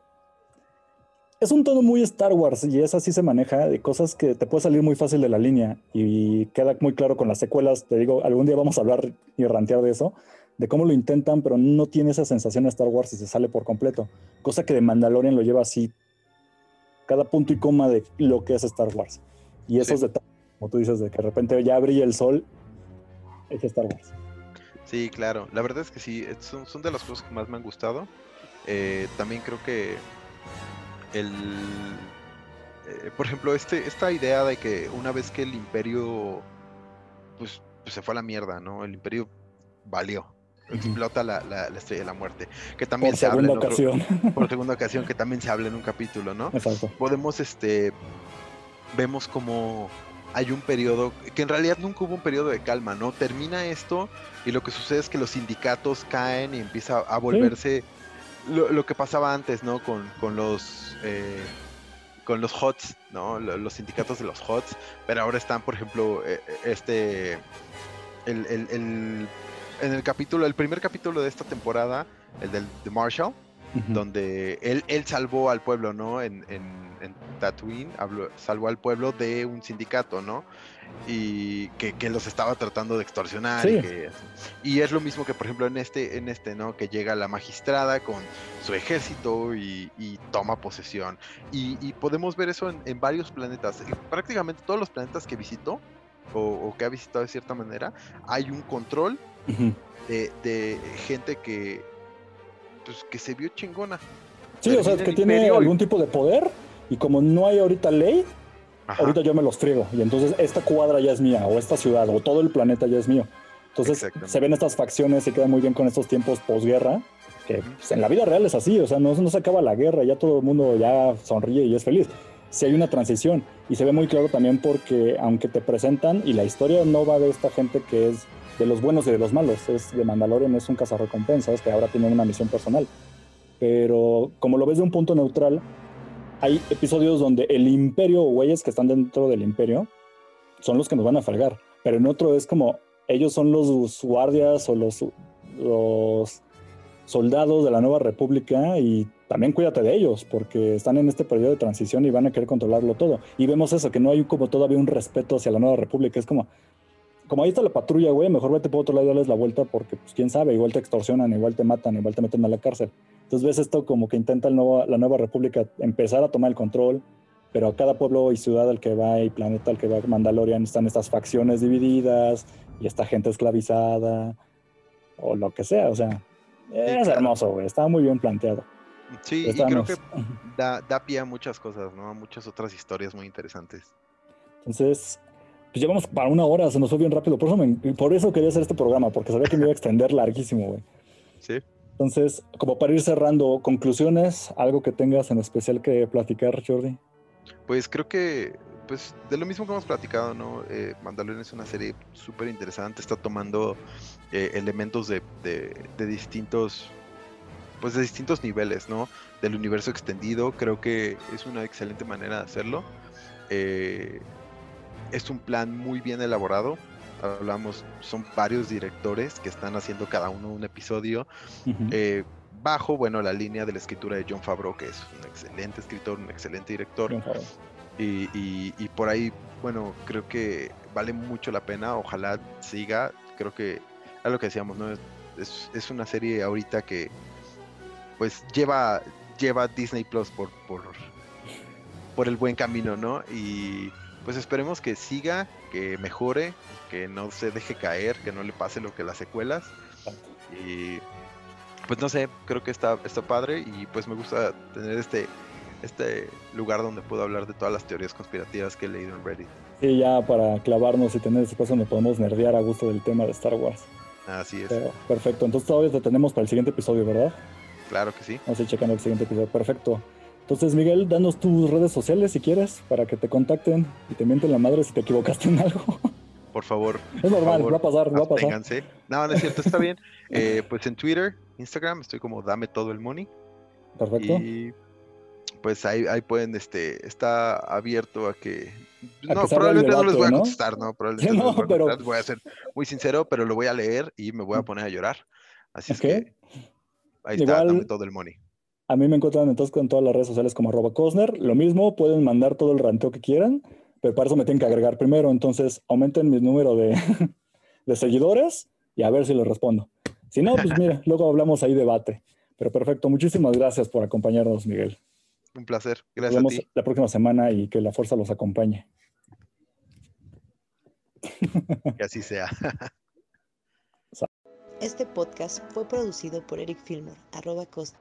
es un tono muy Star Wars y es así se maneja de cosas que te puede salir muy fácil de la línea y queda muy claro con las secuelas. Te digo, algún día vamos a hablar y rantear de eso, de cómo lo intentan, pero no tiene esa sensación de Star Wars y se sale por completo. Cosa que de Mandalorian lo lleva así, cada punto y coma de lo que es Star Wars. Y esos detalles, como tú dices, de que de repente ya brilla el sol, es Star Wars. Sí, claro. La verdad es que sí, son, de las cosas que más me han gustado. Eh, también creo que el eh, por ejemplo, este, esta idea de que una vez que el imperio pues, pues se fue a la mierda, ¿no? El imperio valió. Explota la, la, estrella de la muerte. Que también por se segunda habla ocasión. por segunda ocasión, que también se habla en un capítulo, ¿no? Exacto. Podemos, este. Vemos como hay un periodo, que en realidad nunca hubo un periodo de calma, ¿no? Termina esto y lo que sucede es que los sindicatos caen y empieza a volverse lo, que pasaba antes, ¿no? Con, con los eh, con los HOTS, ¿no? Los sindicatos de los HOTS, pero ahora están, por ejemplo, eh, este el, el, el, en el capítulo, el primer capítulo de esta temporada, el del de Marshall, donde él, él salvó al pueblo, ¿no? En, en, en Tatooine, salvó al pueblo de un sindicato, ¿no? Y que, que los estaba tratando de extorsionar. Y, es lo mismo que, por ejemplo, en este, en este, ¿no? Que llega la magistrada con su ejército y, toma posesión. Y, podemos ver eso en, varios planetas. Prácticamente todos los planetas que visitó, o, que ha visitado de cierta manera, hay un control de, de gente que pues, que se vio chingona. Sí, o sea, que tiene algún tipo de poder y como no hay ahorita ley, ahorita yo me los friego y entonces esta cuadra ya es mía o esta ciudad o todo el planeta ya es mío. Entonces se ven estas facciones y queda muy bien con estos tiempos posguerra, que pues, en la vida real es así, o sea, no, no se acaba la guerra, ya todo el mundo ya sonríe y es feliz. Si hay una transición y se ve muy claro también porque aunque te presentan y la historia no va de esta gente que es de los buenos y de los malos, es de Mandalorian es un cazarrecompensas que ahora tiene una misión personal. Pero como lo ves de un punto neutral, hay episodios donde el imperio o güeyes que están dentro del imperio son los que nos van a falgar, pero en otro es como ellos son los guardias o los, los soldados de la nueva república y también cuídate de ellos porque están en este periodo de transición y van a querer controlarlo todo. Y vemos eso, que no hay como todavía un respeto hacia la nueva república. Es como, como ahí está la patrulla, güey, mejor vete por otro lado y darles la vuelta porque, pues, quién sabe, igual te extorsionan, igual te matan, igual te meten a la cárcel. Entonces ves esto como que intenta el nuevo, la nueva república empezar a tomar el control, pero a cada pueblo y ciudad al que va y planeta al que va Mandalorian están estas facciones divididas y esta gente esclavizada o lo que sea, o sea, es hermoso, güey, está muy bien planteado. Sí, y creo que da, da, pie a muchas cosas, ¿no? A muchas otras historias muy interesantes. Entonces, pues llevamos para una hora, se nos fue bien rápido. Por eso, por eso quería hacer este programa, porque sabía que me iba a extender larguísimo, güey. Sí. Entonces, como para ir cerrando, conclusiones, algo que tengas en especial que platicar, Jordi. Pues creo que, pues de lo mismo que hemos platicado, ¿no? Eh, Mandalorian es una serie súper interesante, está tomando eh, elementos de, de, distintos pues de distintos niveles, ¿no? Del universo extendido, creo que es una excelente manera de hacerlo. Eh, es un plan muy bien elaborado. Hablamos, son varios directores que están haciendo cada uno un episodio. Eh, bajo, bueno, la línea de la escritura de John Favreau, que es un excelente escritor, un excelente director. Y, y, por ahí, bueno, creo que vale mucho la pena. Ojalá siga. Creo que es lo que decíamos, ¿no? Es, es una serie ahorita que pues lleva, lleva Disney Plus por, por, por el buen camino, ¿no? Y pues esperemos que siga, que mejore, que no se deje caer, que no le pase lo que las secuelas. Y pues no sé, creo que está, está padre y pues me gusta tener este, este lugar donde puedo hablar de todas las teorías conspirativas que he leído en Reddit. Sí, ya para clavarnos y tener ese espacio donde podemos nerdear a gusto del tema de Star Wars. Así es. perfecto, entonces todavía te tenemos para el siguiente episodio, ¿verdad? Claro que sí. Vamos a ir checando el siguiente episodio. Perfecto. Entonces, Miguel, danos tus redes sociales si quieres, para que te contacten y te mienten la madre si te equivocaste en algo. Por favor. Es normal, va a pasar, va a pasar. No, no es cierto, está bien. Eh, pues en Twitter, Instagram, estoy como dame todo el money. Perfecto. Y pues ahí, ahí pueden, este, está abierto a que. no, probablemente no les voy a contestar, ¿no? Probablemente no, voy a Voy a ser muy sincero, pero lo voy a leer y me voy a mm. poner a llorar. Así es que Ahí está, todo el money. A mí me encuentran entonces con todas las redes sociales como arroba Cosner. Lo mismo, pueden mandar todo el ranteo que quieran, pero para eso me tienen que agregar primero. Entonces, aumenten mi número de, de seguidores y a ver si les respondo. Si no, pues mira, luego hablamos ahí debate. Pero perfecto, muchísimas gracias por acompañarnos, Miguel. Un placer, gracias. Nos vemos la próxima semana y que la fuerza los acompañe. Que así sea. Este podcast fue producido por Eric Filmer, arroba costa.